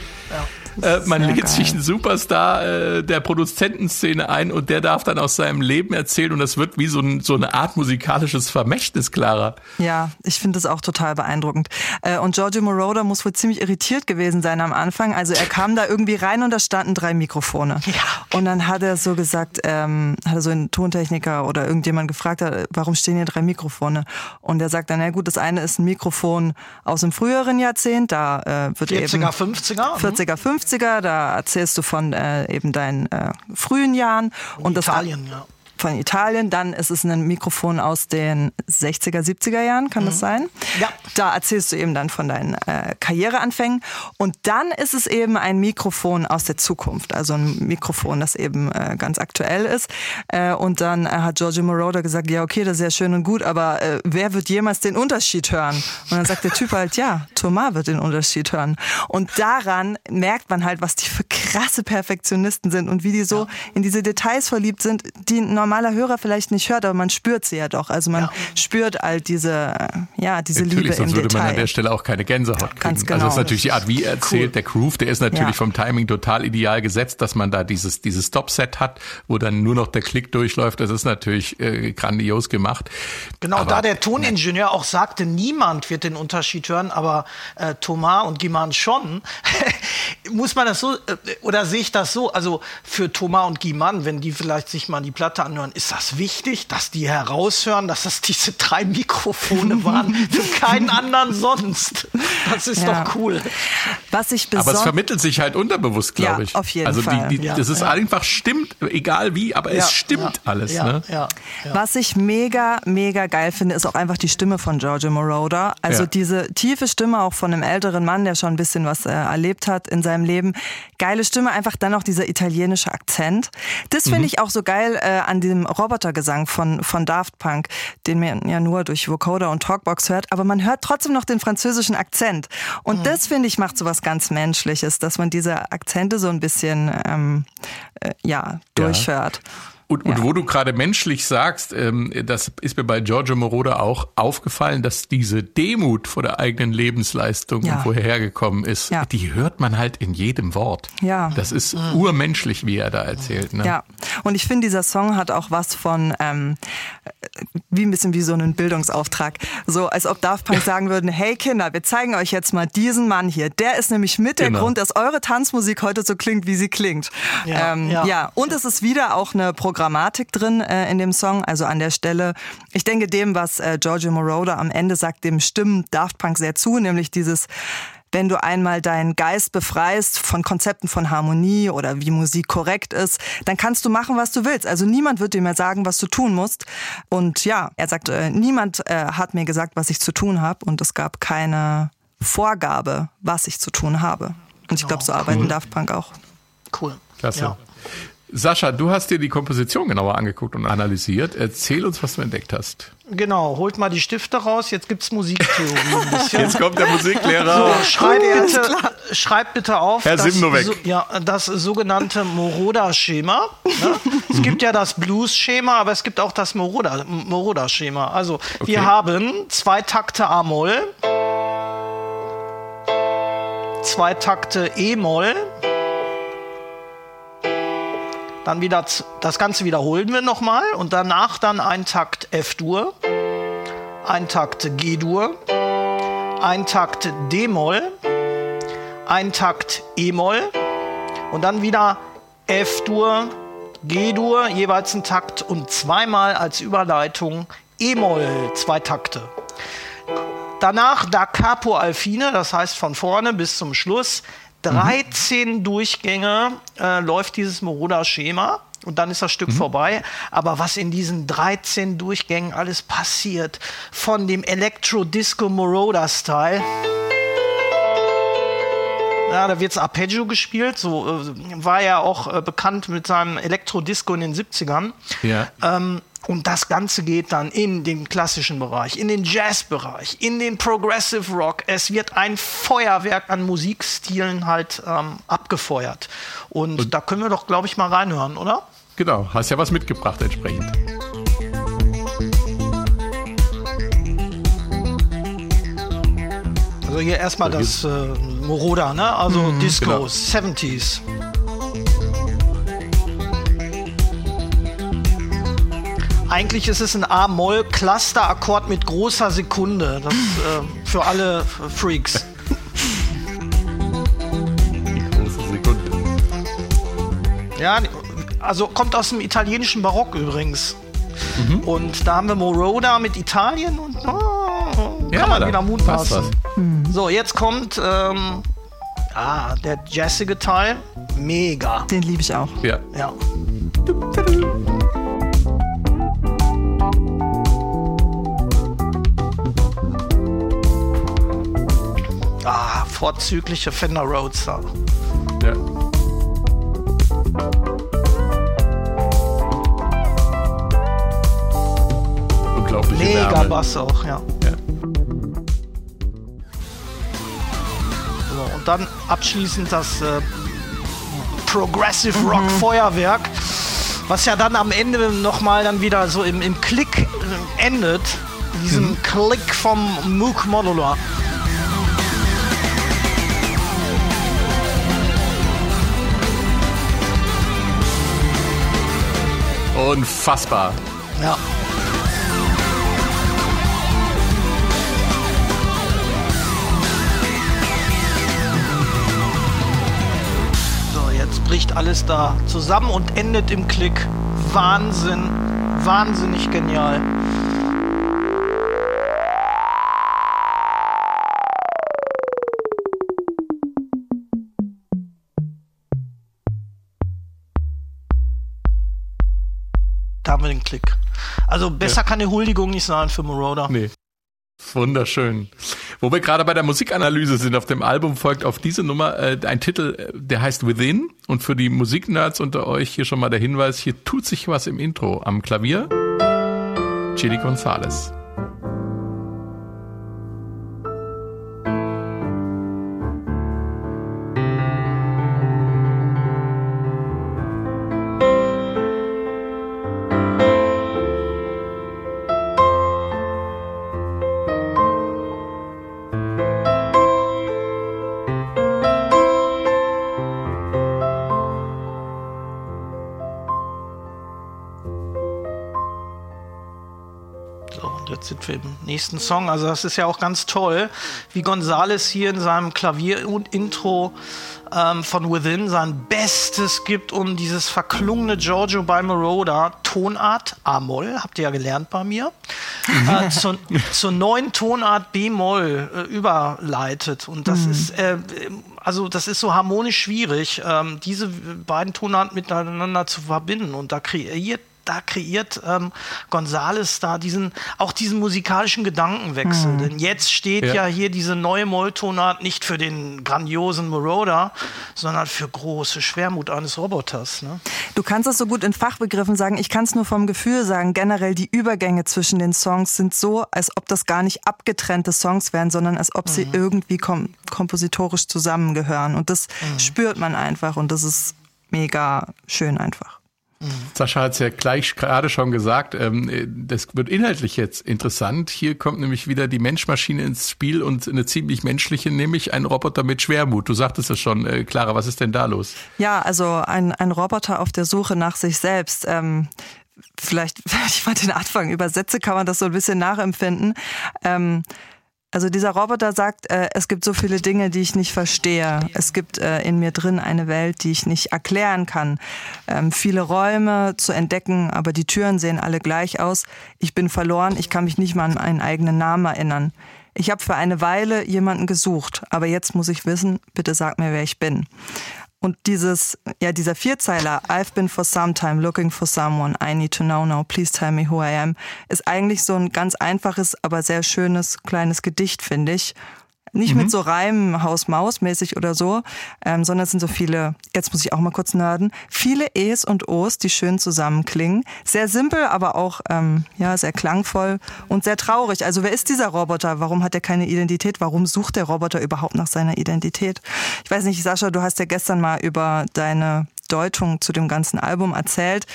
Äh, man lädt sich geil. einen Superstar äh, der Produzentenszene ein und der darf dann aus seinem Leben erzählen und das wird wie so, ein, so eine Art musikalisches Vermächtnis, Clara. Ja, ich finde das auch total beeindruckend. Äh, Und Giorgio Moroder muss wohl ziemlich irritiert gewesen sein am Anfang. Also er kam da irgendwie rein und da standen drei Mikrofone. Ja. Und dann hat er so gesagt, ähm, hat er so einen Tontechniker oder irgendjemand gefragt, äh, warum stehen hier drei Mikrofone? Und er sagt dann, na gut, das eine ist ein Mikrofon aus dem früheren Jahrzehnt, da äh, wird 40er, eben 50er. 40er, 50er, da erzählst du von äh, eben deinen äh, frühen Jahren. Und das Italien, ja. Von Italien. Dann ist es ein Mikrofon aus den 60er, 70er Jahren, kann das sein? Ja. Da erzählst du eben dann von deinen äh, Karriereanfängen. Und dann ist es eben ein Mikrofon aus der Zukunft, also ein Mikrofon, das eben äh, ganz aktuell ist. Äh, und dann äh, hat Giorgio Moroder gesagt, ja okay, das ist ja schön und gut, aber äh, wer wird jemals den Unterschied hören? Und dann sagt der Typ halt, ja, Thomas wird den Unterschied hören. Und daran merkt man halt, was die für krasse Perfektionisten sind und wie die so in diese Details verliebt sind, die ein normaler Hörer vielleicht nicht hört, aber man spürt sie ja doch. Also man spürt all diese, ja, diese Natürlich, Liebe sonst im würde Detail. man an der Stelle auch keine Gänsehaut kriegen. Ganz Also genau. das ist natürlich die Art, wie er erzählt. Der Groove, der ist natürlich Ja. vom Timing total ideal gesetzt, dass man da dieses, dieses Stop-Set hat, wo dann nur noch der Klick durchläuft. Das ist natürlich äh, grandios gemacht. Genau, Aber- da der Toningenieur auch sagte, niemand wird den Unterschied hören, aber äh, Thomas und Guiman schon, (laughs) muss man das so, äh, oder sehe ich das so, also für Thomas und Guiman, wenn die vielleicht sich mal die Platte anhören, ist das wichtig, dass die heraushören, dass das diese drei Mikrofone (laughs) waren, für keinen anderen sonst. Das ist Ja. doch cool. Was ich Aber es vermittelt sich halt unterbewusst, Ja, glaube ich. auf jeden also Fall. Die, die, Ja, das ist ja. einfach stimmt, egal wie, aber Ja, es stimmt ja, alles. Ja, ne? ja, ja. Was ich mega, mega geil finde, ist auch einfach die Stimme von Giorgio Moroder. Also Ja. diese tiefe Stimme auch von einem älteren Mann, der schon ein bisschen was äh, erlebt hat in seinem Leben. Geile Stimme, einfach dann noch dieser italienische Akzent. Das finde ich auch so geil äh, an dem Robotergesang von, von Daft Punk, den man ja nur durch Vocoder und Talkbox hört, aber man hört trotzdem noch den französischen Akzent. Und das finde ich macht so was ganz Menschliches, dass man diese Akzente so ein bisschen ähm, äh, ja, durchhört. Und, und Ja. wo du gerade menschlich sagst, ähm, das ist mir bei Giorgio Moroder auch aufgefallen, dass diese Demut vor der eigenen Lebensleistung Ja. und woher hergekommen ist, Ja. die hört man halt in jedem Wort. Ja. Das ist urmenschlich, wie er da erzählt. Ne? Ja, und ich finde, dieser Song hat auch was von, ähm, wie ein bisschen wie so einen Bildungsauftrag. So, als ob Daft Punk (laughs) sagen würden, hey Kinder, wir zeigen euch jetzt mal diesen Mann hier. Der ist nämlich mit der Genau. Grund, dass eure Tanzmusik heute so klingt, wie sie klingt. Ja, ähm, ja. ja. und es ist wieder auch eine Programmatik drin äh, in dem Song, also an der Stelle. Ich denke dem, was äh, Giorgio Moroder am Ende sagt, dem stimmen Daft Punk sehr zu, nämlich dieses wenn du einmal deinen Geist befreist von Konzepten von Harmonie oder wie Musik korrekt ist, dann kannst du machen, was du willst. Also niemand wird dir mehr sagen, was du tun musst. Und ja, er sagt, äh, niemand äh, hat mir gesagt, was ich zu tun habe und es gab keine Vorgabe, was ich zu tun habe. Und ich glaube, so arbeiten Daft Punk auch. Cool. Klasse. Ja. Sascha, du hast dir die Komposition genauer angeguckt und analysiert. Erzähl uns, was du entdeckt hast. Genau, holt mal die Stifte raus, jetzt gibt's Musiktheorie ein bisschen. (laughs) Jetzt kommt der Musiklehrer. So, schreib bitte, schreib bitte auf Herr das, so, ja, das sogenannte Moroda-Schema. Ne? Es (laughs) gibt ja das Blues-Schema, aber es gibt auch das Moroda- Moroda-Schema. Also wir Okay. haben zwei Takte A-Moll, zwei Takte E-Moll, dann wieder das Ganze wiederholen wir nochmal und danach dann ein Takt F-Dur, ein Takt G-Dur, ein Takt D-Moll, ein Takt E-Moll und dann wieder F-Dur, G-Dur, jeweils ein Takt und zweimal als Überleitung E-Moll, zwei Takte. Danach Da Capo Alfine, das heißt von vorne bis zum Schluss. 13 Durchgänge äh, läuft dieses Moroda-Schema und dann ist das Stück vorbei. Aber was in diesen 13 Durchgängen alles passiert, von dem Electro-Disco-Moroda-Style. Ja, da wird's Arpeggio gespielt, so äh, war er auch äh, bekannt mit seinem Elektro-Disco in den 70ern. Ja. Ähm, und das Ganze geht dann in den klassischen Bereich, in den Jazz-Bereich, in den Progressive Rock. Es wird ein Feuerwerk an Musikstilen halt ähm, abgefeuert. Und, da können wir doch, glaube ich, mal reinhören, oder? Genau, hast ja was mitgebracht entsprechend. Also hier erstmal das äh, Moroda, ne? Also Disco, genau. 70s. Eigentlich ist es ein A-Moll-Cluster-Akkord mit großer Sekunde. Das äh, für alle Freaks. Große Sekunde. Ja, also kommt aus dem italienischen Barock übrigens. Und da haben wir Moroda mit Italien und oh, kann Ja, man wieder passt mutmaßen. was. So, jetzt kommt ähm, ah, der jazzige Teil. Mega. Den liebe ich auch. Ja. Ja. Vorzügliche Fender Roadster. ja. Unglaubliche Mega Wärme. Bass auch, ja. Ja. So, und dann abschließend das äh, Progressive Rock Feuerwerk, was ja dann am Ende nochmal dann wieder so im, im Klick äh, endet, diesem Klick vom Moog Modular. Unfassbar. Ja. So, jetzt bricht alles da zusammen und endet im Klick. Wahnsinn. Wahnsinnig genial. Klick. Also besser kann die Huldigung nicht sein für Moroder. Nee. Wunderschön. Wo wir gerade bei der Musikanalyse sind, auf dem Album folgt auf diese Nummer äh, ein Titel, äh, der heißt Within. Und für die Musiknerds unter euch hier schon mal der Hinweis, hier tut sich was im Intro. Am Klavier Chili Gonzalez. Nächsten Song. Also das ist ja auch ganz toll, wie Gonzales hier in seinem Klavier-Intro ähm, von Within sein Bestes gibt, um dieses verklungene Giorgio by Moroder Tonart A-Moll, habt ihr ja gelernt bei mir, äh, (laughs) zur, zur neuen Tonart B-Moll äh, überleitet. Und das ist äh, also das ist so harmonisch schwierig, ähm, diese beiden Tonarten miteinander zu verbinden. Und da kreiert da kreiert ähm, Gonzales da diesen, auch diesen musikalischen Gedankenwechsel. Denn jetzt steht ja. Ja. hier diese neue Molltonart nicht für den grandiosen Moroder, sondern für große Schwermut eines Roboters. Ne? Du kannst es so gut in Fachbegriffen sagen, ich kann es nur vom Gefühl sagen. Generell die Übergänge zwischen den Songs sind so, als ob das gar nicht abgetrennte Songs wären, sondern als ob sie irgendwie kom kompositorisch zusammengehören. Und das spürt man einfach und das ist mega schön einfach. Sascha hat es ja gleich gerade schon gesagt, ähm, äh, das wird inhaltlich jetzt interessant. Hier kommt nämlich wieder die Menschmaschine ins Spiel und eine ziemlich menschliche, nämlich ein Roboter mit Schwermut. Du sagtest es schon, äh, Clara, was ist denn da los? Ja, also ein, ein Roboter auf der Suche nach sich selbst. Ähm, vielleicht, (laughs) ich fand den Anfang übersetze, kann man das so ein bisschen nachempfinden. Ähm, also dieser Roboter sagt, äh, es gibt so viele Dinge, die ich nicht verstehe. Es gibt äh, in mir drin eine Welt, die ich nicht erklären kann. Ähm, viele Räume zu entdecken, aber die Türen sehen alle gleich aus. Ich bin verloren, ich kann mich nicht mal an meinen eigenen Namen erinnern. Ich habe für eine Weile jemanden gesucht, aber jetzt muss ich wissen, bitte sag mir, wer ich bin. Und dieses, ja, dieser Vierzeiler, I've been for some time looking for someone, I need to know now, please tell me who I am, ist eigentlich so ein ganz einfaches, aber sehr schönes kleines Gedicht, finde ich. Nicht mit so Reimen Haus-Maus-mäßig oder so, ähm, sondern es sind so viele, jetzt muss ich auch mal kurz nerden, viele E's und O's, die schön zusammenklingen. Sehr simpel, aber auch ähm, ja, sehr klangvoll und sehr traurig. Also wer ist dieser Roboter? Warum hat er keine Identität? Warum sucht der Roboter überhaupt nach seiner Identität? Ich weiß nicht, Sascha, du hast ja gestern mal über deine Deutung zu dem ganzen Album erzählt.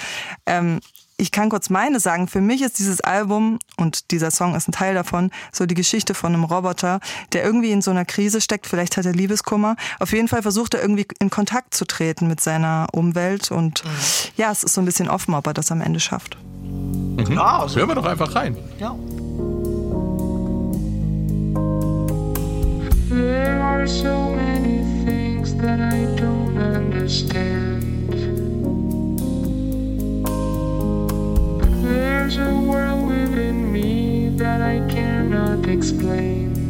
Ähm, ich kann kurz meine sagen. Für mich ist dieses Album und dieser Song ist ein Teil davon, so die Geschichte von einem Roboter, der irgendwie in so einer Krise steckt. Vielleicht hat er Liebeskummer. Auf jeden Fall versucht er irgendwie in Kontakt zu treten mit seiner Umwelt und ja, es ist so ein bisschen offen, ob er das am Ende schafft. Ja, also, Hören wir doch einfach rein. ja. There are so many things that I don't understand. There's a world within me that I cannot explain.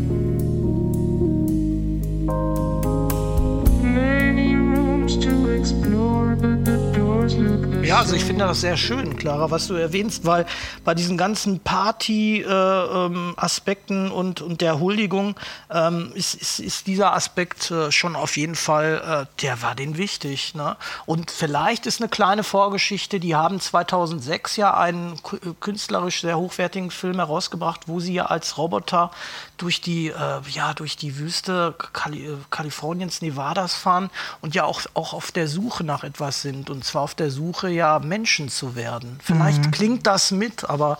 Also ich finde das sehr schön, Clara, was du erwähnst, weil bei diesen ganzen Party-Aspekten und, und der Huldigung ähm, ist, ist, ist dieser Aspekt äh, schon auf jeden Fall, äh, der war denen wichtig. Ne? Und vielleicht ist eine kleine Vorgeschichte, die haben 2006 ja einen äh, künstlerisch sehr hochwertigen Film herausgebracht, wo sie ja als Roboter durch die, äh, ja, durch die Wüste Kali äh, Kaliforniens, Nevadas fahren und ja auch, auch auf der Suche nach etwas sind. Und zwar auf der Suche, ja, Menschen zu werden. Vielleicht klingt das mit, aber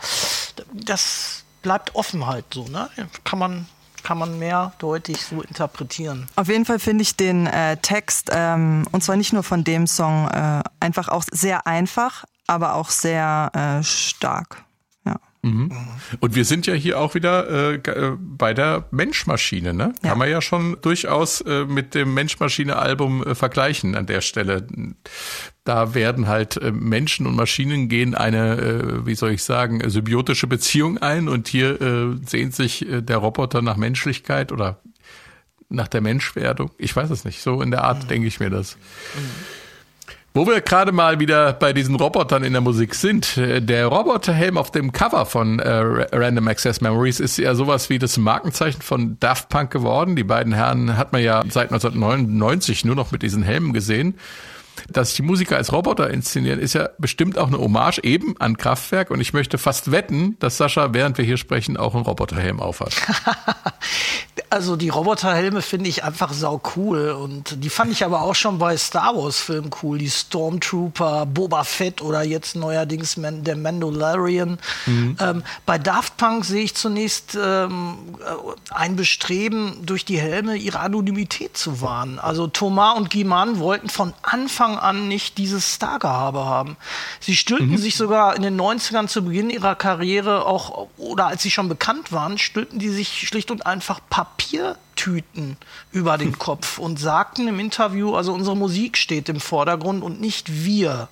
das bleibt offen halt so. Ne? Kann man kann man mehrdeutig so interpretieren. Auf jeden Fall finde ich den äh, Text, ähm, und zwar nicht nur von dem Song, äh, einfach auch sehr einfach, aber auch sehr äh, stark. Ja. Und wir sind ja hier auch wieder äh, äh, bei der Mensch-Maschine, ne? Ja. Kann man ja schon durchaus äh, mit dem Mensch-Maschine-Album äh, vergleichen an der Stelle. Da werden halt äh, Menschen und Maschinen gehen eine, äh, wie soll ich sagen, symbiotische Beziehung ein und hier sehnt sich der Roboter nach Menschlichkeit oder nach der Menschwerdung. Ich weiß es nicht. So in der Art denke ich mir das. Wo wir gerade mal wieder bei diesen Robotern in der Musik sind, äh, der Roboterhelm auf dem Cover von äh, Ra- Random Access Memories ist ja sowas wie das Markenzeichen von Daft Punk geworden. Die beiden Herren hat man ja seit 1999 nur noch mit diesen Helmen gesehen. Dass die Musiker als Roboter inszenieren, ist ja bestimmt auch eine Hommage eben an Kraftwerk und ich möchte fast wetten, dass Sascha, während wir hier sprechen, auch einen Roboterhelm aufhat. (laughs) Also die Roboterhelme finde ich einfach sau cool und die fand ich aber auch schon bei Star Wars Filmen cool. Die Stormtrooper, Boba Fett oder jetzt neuerdings der Mandalorian. Ähm, bei Daft Punk sehe ich zunächst ähm, äh, ein Bestreben, durch die Helme ihre Anonymität zu wahren. Also Thomas und Guiman wollten von Anfang an nicht dieses Stargehabe haben. Sie stülpten sich sogar in den 90ern zu Beginn ihrer Karriere auch, oder als sie schon bekannt waren, stülpten die sich schlicht und einfach Papiertüten über den (laughs) Kopf und sagten im Interview, also unsere Musik steht im Vordergrund und nicht wir.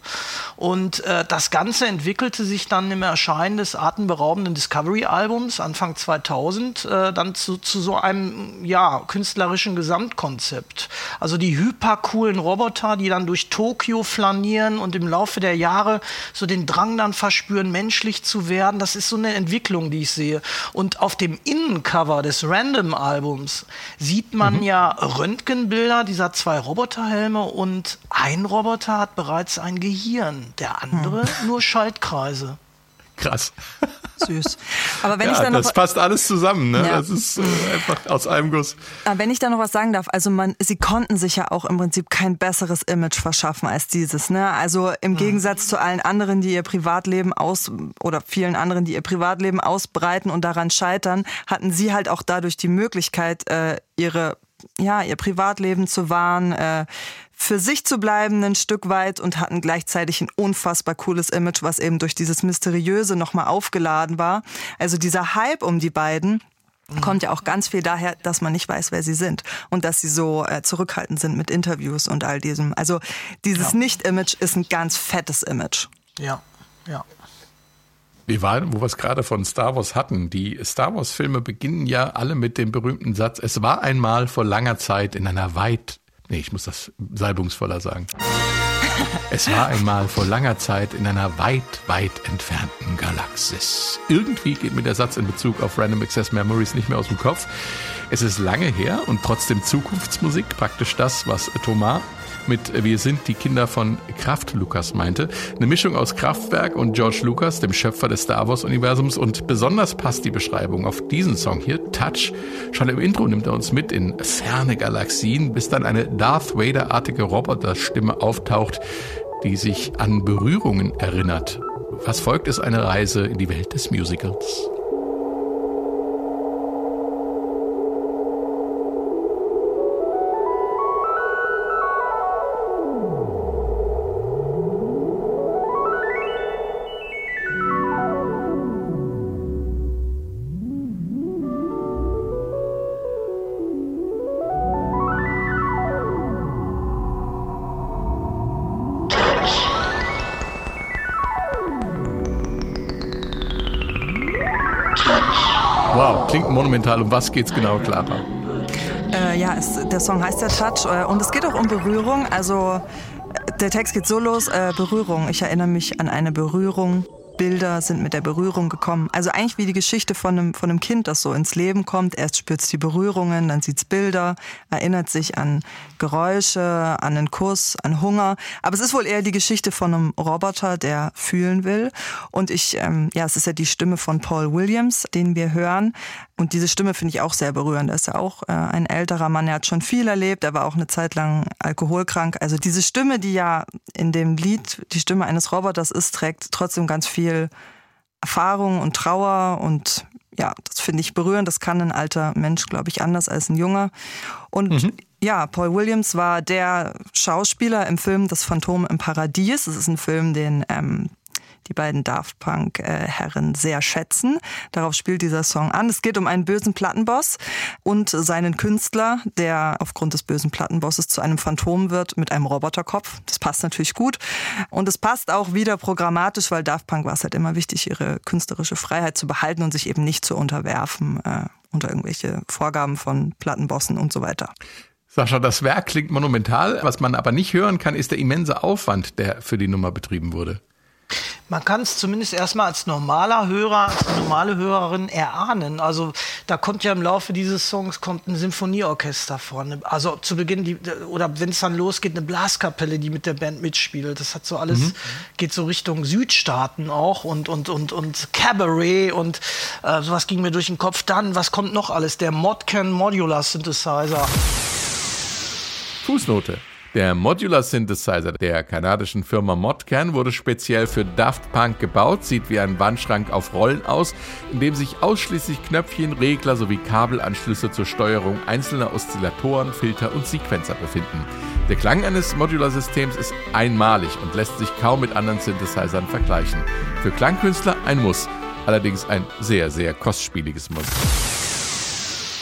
Und äh, das Ganze entwickelte sich dann im Erscheinen des atemberaubenden Discovery-Albums Anfang 2000 äh, dann zu, zu so einem ja, künstlerischen Gesamtkonzept. Also die hypercoolen Roboter, die dann durch Tokio flanieren und im Laufe der Jahre so den Drang dann verspüren, menschlich zu werden. Das ist so eine Entwicklung, die ich sehe. Und auf dem Innencover des Random-Albums sieht man ja Röntgenbilder dieser zwei Roboterhelme und ein Roboter hat bereits ein Gehirn, der andere nur Schaltkreise. Krass. Süß. Aber wenn ich Ja, dann noch das passt alles zusammen, ne? Ja. Das ist äh, einfach aus einem Guss. Aber wenn ich da noch was sagen darf, also man, sie konnten sich ja auch im Prinzip kein besseres Image verschaffen als dieses, ne? Also im Gegensatz zu allen anderen, die ihr Privatleben aus oder vielen anderen, die ihr Privatleben ausbreiten und daran scheitern, hatten sie halt auch dadurch die Möglichkeit, äh, ihre ja, ihr Privatleben zu wahren, äh, für sich zu bleiben ein Stück weit und hatten gleichzeitig ein unfassbar cooles Image, was eben durch dieses Mysteriöse nochmal aufgeladen war. Also dieser Hype um die beiden, kommt ja auch ganz viel daher, dass man nicht weiß, wer sie sind und dass sie so äh, zurückhaltend sind mit Interviews und all diesem. Also dieses Nicht-Image ist ein ganz fettes Image. Ja, ja. Wir waren, wo wir es gerade von Star Wars hatten. Die Star Wars Filme beginnen ja alle mit dem berühmten Satz, es war einmal vor langer Zeit in einer weit, nee, ich muss das salbungsvoller sagen. Es war einmal vor langer Zeit in einer weit, weit entfernten Galaxis. Irgendwie geht mir der Satz in Bezug auf Random Access Memories nicht mehr aus dem Kopf. Es ist lange her und trotzdem Zukunftsmusik, praktisch das, was Thomas mit Wir sind die Kinder von Kraft Lukas meinte. Eine Mischung aus Kraftwerk und George Lucas, dem Schöpfer des Star Wars Universums und besonders passt die Beschreibung auf diesen Song hier, Touch. Schon im Intro nimmt er uns mit in ferne Galaxien, bis dann eine Darth Vader-artige Roboterstimme auftaucht, die sich an Berührungen erinnert. Was folgt, ist eine Reise in die Welt des Musicals. Monumental. Um was geht's genau, Clara? Äh, ja, es, der Song heißt ja Touch äh, und es geht auch um Berührung. Also Der Text geht so los, äh, Berührung. Ich erinnere mich an eine Berührung. Bilder sind mit der Berührung gekommen. Also eigentlich wie die Geschichte von einem, von einem Kind, das so ins Leben kommt. Erst spürt es die Berührungen, dann sieht es Bilder, erinnert sich an Geräusche, an einen Kuss, an Hunger. Aber es ist wohl eher die Geschichte von einem Roboter, der fühlen will. Und ich, ähm, ja, es ist ja die Stimme von Paul Williams, den wir hören. Und diese Stimme finde ich auch sehr berührend. Er ist ja auch äh, ein älterer Mann, er hat schon viel erlebt, er war auch eine Zeit lang alkoholkrank. Also diese Stimme, die ja in dem Lied die Stimme eines Roboters ist, trägt trotzdem ganz viel Erfahrung und Trauer und ja, das finde ich berührend. Das kann ein alter Mensch, glaube ich, anders als ein junger. Und ja, Paul Williams war der Schauspieler im Film Das Phantom im Paradies. Das ist ein Film, den ähm, die beiden Daft Punk-Herren sehr schätzen. Darauf spielt dieser Song an. Es geht um einen bösen Plattenboss und seinen Künstler, der aufgrund des bösen Plattenbosses zu einem Phantom wird mit einem Roboterkopf. Das passt natürlich gut. Und es passt auch wieder programmatisch, weil Daft Punk war es halt immer wichtig, ihre künstlerische Freiheit zu behalten und sich eben nicht zu unterwerfen äh, unter irgendwelche Vorgaben von Plattenbossen und so weiter. Sascha, das Werk klingt monumental. Was man aber nicht hören kann, ist der immense Aufwand, der für die Nummer betrieben wurde. Man kann es zumindest erstmal als normaler Hörer, als normale Hörerin erahnen. Also da kommt ja im Laufe dieses Songs kommt ein Symphonieorchester vorne. Also zu Beginn die, oder wenn es dann losgeht, eine Blaskapelle, die mit der Band mitspielt. Das hat so alles geht so Richtung Südstaaten auch und und und und Cabaret und äh, sowas ging mir durch den Kopf. Dann was kommt noch alles? Der Modcan Modular Synthesizer. Fußnote. Der Modular Synthesizer der kanadischen Firma Modcan wurde speziell für Daft Punk gebaut, sieht wie ein Wandschrank auf Rollen aus, in dem sich ausschließlich Knöpfchen, Regler sowie Kabelanschlüsse zur Steuerung einzelner Oszillatoren, Filter und Sequenzer befinden. Der Klang eines Modular-Systems ist einmalig und lässt sich kaum mit anderen Synthesizern vergleichen. Für Klangkünstler ein Muss, allerdings ein sehr, sehr kostspieliges Muss.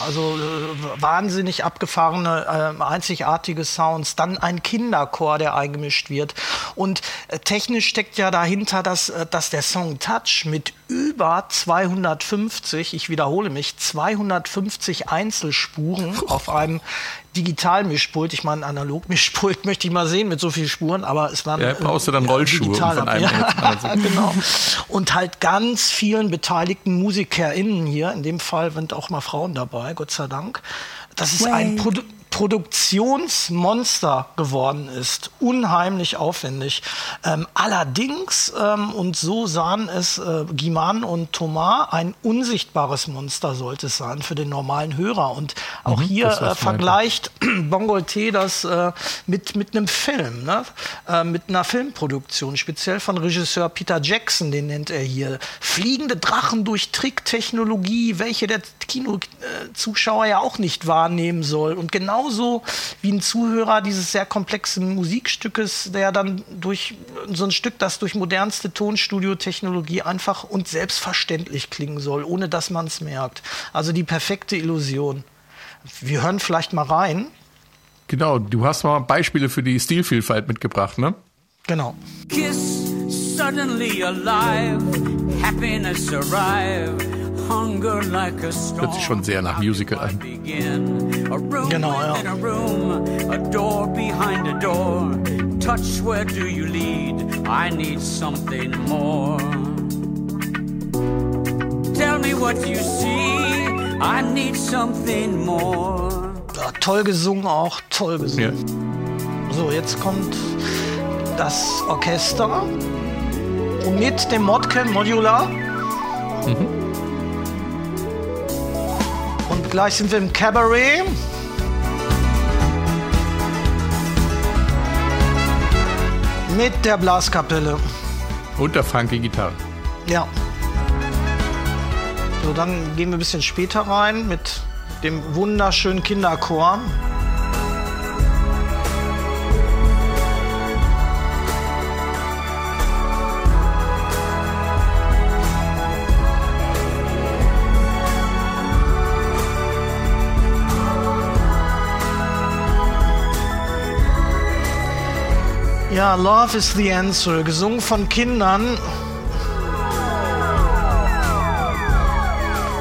Also äh, wahnsinnig abgefahrene, äh, einzigartige Sounds. Dann ein Kinderchor, der eingemischt wird. Und äh, technisch steckt ja dahinter, dass, äh, dass der Song Touch mit über 250, ich wiederhole mich, 250 Einzelspuren (laughs) auf einem Digitalmischpult, ich meine Analogmischpult (laughs) möchte ich mal sehen mit so vielen Spuren, aber es waren Ja, brauchst du dann Rollschuhe, digital- von einem ja, (laughs) genau. Und halt ganz vielen beteiligten MusikerInnen hier, in dem Fall sind auch mal Frauen dabei, Gott sei Dank. Das ist ein Produ Produktionsmonster geworden ist. Unheimlich aufwendig. Ähm, allerdings, ähm, und so sahen es äh, Giman und Thomas, ein unsichtbares Monster sollte es sein für den normalen Hörer. Und auch hier Mhm, was äh, vergleicht (clears throat) Bongolte das äh, mit, mit einem Film, ne? äh, mit einer Filmproduktion, speziell von Regisseur Peter Jackson, den nennt er hier. Fliegende Drachen durch Tricktechnologie, welche der Kinozuschauer ja auch nicht wahrnehmen soll. Und genauso wie ein Zuhörer dieses sehr komplexen Musikstückes, der dann durch so ein Stück, das durch modernste Tonstudio-Technologie einfach und selbstverständlich klingen soll, ohne dass man es merkt. Also die perfekte Illusion. Wir hören vielleicht mal rein. Genau, du hast mal Beispiele für die Stilvielfalt mitgebracht, ne? Genau. Kiss suddenly alive, happiness arrive, hunger like a storm. Hört sich schon sehr nach Musical an. Begin. A room Genau, ja. within a room, a door behind a door. Touch, where do you lead? I need something more. Tell me what you see. I need something more. Ja, toll gesungen auch, toll gesungen. So, jetzt kommt das Orchester mit dem Modcan Modular. Und gleich sind wir im Cabaret. Mit der Blaskapelle. Und der funky Gitarre. Ja. So, dann gehen wir ein bisschen später rein mit dem wunderschönen Kinderchor. Ja, Love is the Answer, gesungen von Kindern.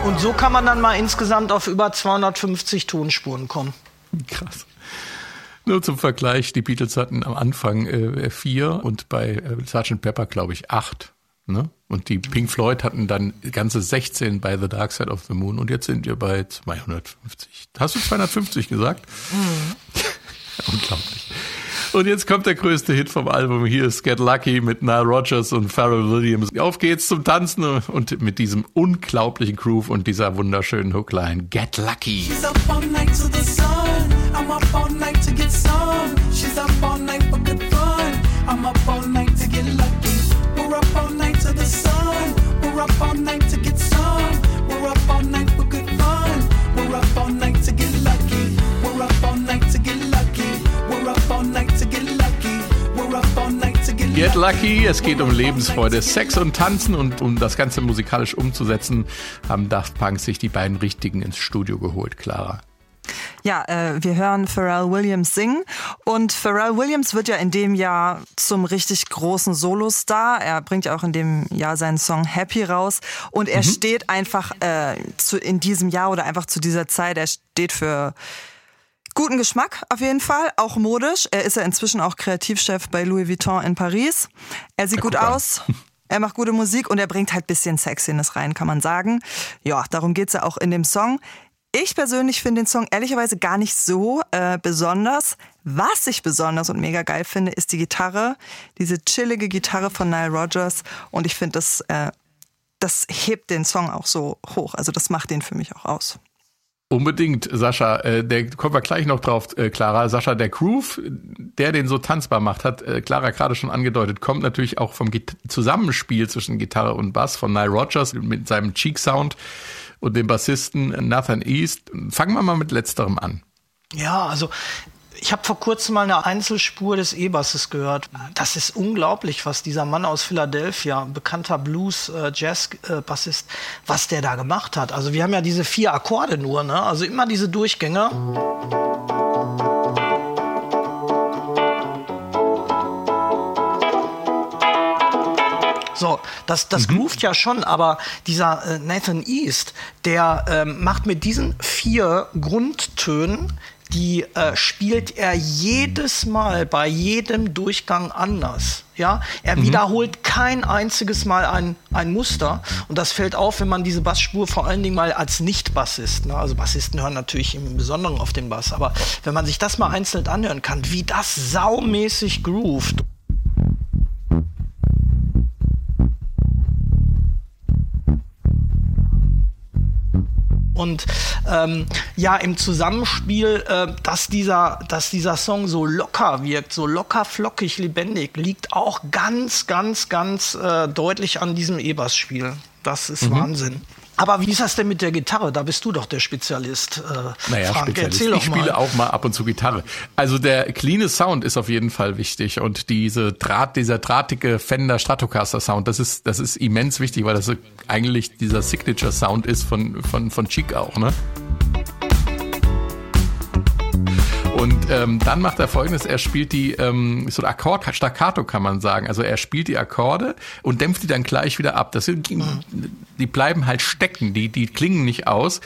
Und so kann man dann mal insgesamt auf über 250 Tonspuren kommen. Krass. Nur zum Vergleich, die Beatles hatten am Anfang äh, vier und bei äh, Sgt. Pepper, glaube ich, acht. Ne? Und die Pink Floyd hatten dann ganze 16 bei The Dark Side of the Moon und jetzt sind wir bei 250. Hast du 250 gesagt? (laughs) Unglaublich. Und jetzt kommt der größte Hit vom Album. Hier ist Get Lucky mit Nile Rodgers und Pharrell Williams. Auf geht's zum Tanzen und mit diesem unglaublichen Groove und dieser wunderschönen Hookline. Get Lucky. I'm up all night to get some. She's up all night for good fun. I'm up all get Lucky, es geht um Lebensfreude, Sex und Tanzen. Und um das Ganze musikalisch umzusetzen, haben Daft Punk sich die beiden Richtigen ins Studio geholt, Clara. Ja, äh, wir hören Pharrell Williams singen. Und Pharrell Williams wird ja in dem Jahr zum richtig großen Solostar. Er bringt ja auch in dem Jahr seinen Song Happy raus. Und er steht einfach äh, zu, in diesem Jahr oder einfach zu dieser Zeit, er steht für guten Geschmack auf jeden Fall, auch modisch. Er ist ja inzwischen auch Kreativchef bei Louis Vuitton in Paris. Er sieht gut guck an. aus. (laughs) Er macht gute Musik und er bringt halt bisschen Sexiness rein, kann man sagen. Ja, darum geht's ja auch in dem Song. Ich persönlich finde den Song ehrlicherweise gar nicht so äh, besonders. Was ich besonders und mega geil finde, ist die Gitarre, diese chillige Gitarre von Nile Rodgers. Und ich finde, das, äh, das hebt den Song auch so hoch. Also das macht den für mich auch aus. Unbedingt, Sascha. Äh, der kommen wir gleich noch drauf, äh, Clara. Sascha, der Groove, der den so tanzbar macht, hat äh, Clara gerade schon angedeutet, kommt natürlich auch vom Git Zusammenspiel zwischen Gitarre und Bass von Nile Rodgers mit seinem Cheek Sound und dem Bassisten Nathan East. Fangen wir mal mit letzterem an. Ja, also ich habe vor kurzem mal eine Einzelspur des E-Basses gehört. Das ist unglaublich, was dieser Mann aus Philadelphia, bekannter Blues-Jazz-Bassist, was der da gemacht hat. Also wir haben ja diese vier Akkorde nur, ne? Also immer diese Durchgänge. So, das, das groovt ja schon, aber dieser äh, Nathan East, der ähm, macht mit diesen vier Grundtönen, die äh, spielt er jedes Mal bei jedem Durchgang anders. Ja, er wiederholt kein einziges Mal ein, ein Muster und das fällt auf, wenn man diese Bassspur vor allen Dingen mal als Nicht-Bassist, ne? also Bassisten hören natürlich im Besonderen auf den Bass, aber wenn man sich das mal einzeln anhören kann, wie das saumäßig groovt Und ähm, ja, im Zusammenspiel, äh, dass, dieser, dass dieser Song so locker wirkt, so locker, flockig, lebendig, liegt auch ganz, ganz, ganz äh, deutlich an diesem E-Bass-Spiel. Das ist Wahnsinn. Aber wie ist das denn mit der Gitarre? Da bist du doch der Spezialist. Äh, Naja, Frank, Spezialist. erzähl doch ich spiele mal. auch mal ab und zu Gitarre. Also der cleane Sound ist auf jeden Fall wichtig und diese Draht, dieser drahtige Fender Stratocaster Sound, das ist, das ist immens wichtig, weil das eigentlich dieser Signature Sound ist von, von, von Chic auch, ne? Und ähm, dann macht er folgendes, er spielt die, ähm, so ein Akkord, Staccato kann man sagen. Also er spielt die Akkorde und dämpft die dann gleich wieder ab. Das sind, die bleiben halt stecken, die, die klingen nicht aus.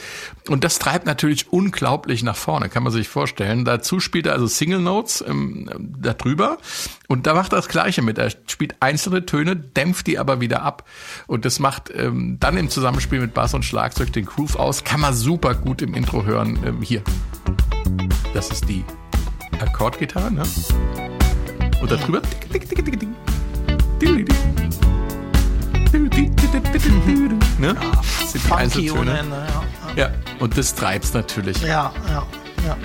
Und das treibt natürlich unglaublich nach vorne, kann man sich vorstellen. Dazu spielt er also Single Notes ähm, da und da macht er das Gleiche mit. Er spielt einzelne Töne, dämpft die aber wieder ab. Und das macht ähm, dann im Zusammenspiel mit Bass und Schlagzeug den Groove aus. Kann man super gut im Intro hören. Ähm, hier. Das ist die Akkordgitarre, ne? Und darüber. Ne? Das sind die Einzeltöne. Ja. Ja, und das treibt's natürlich. Ja, ja, ja.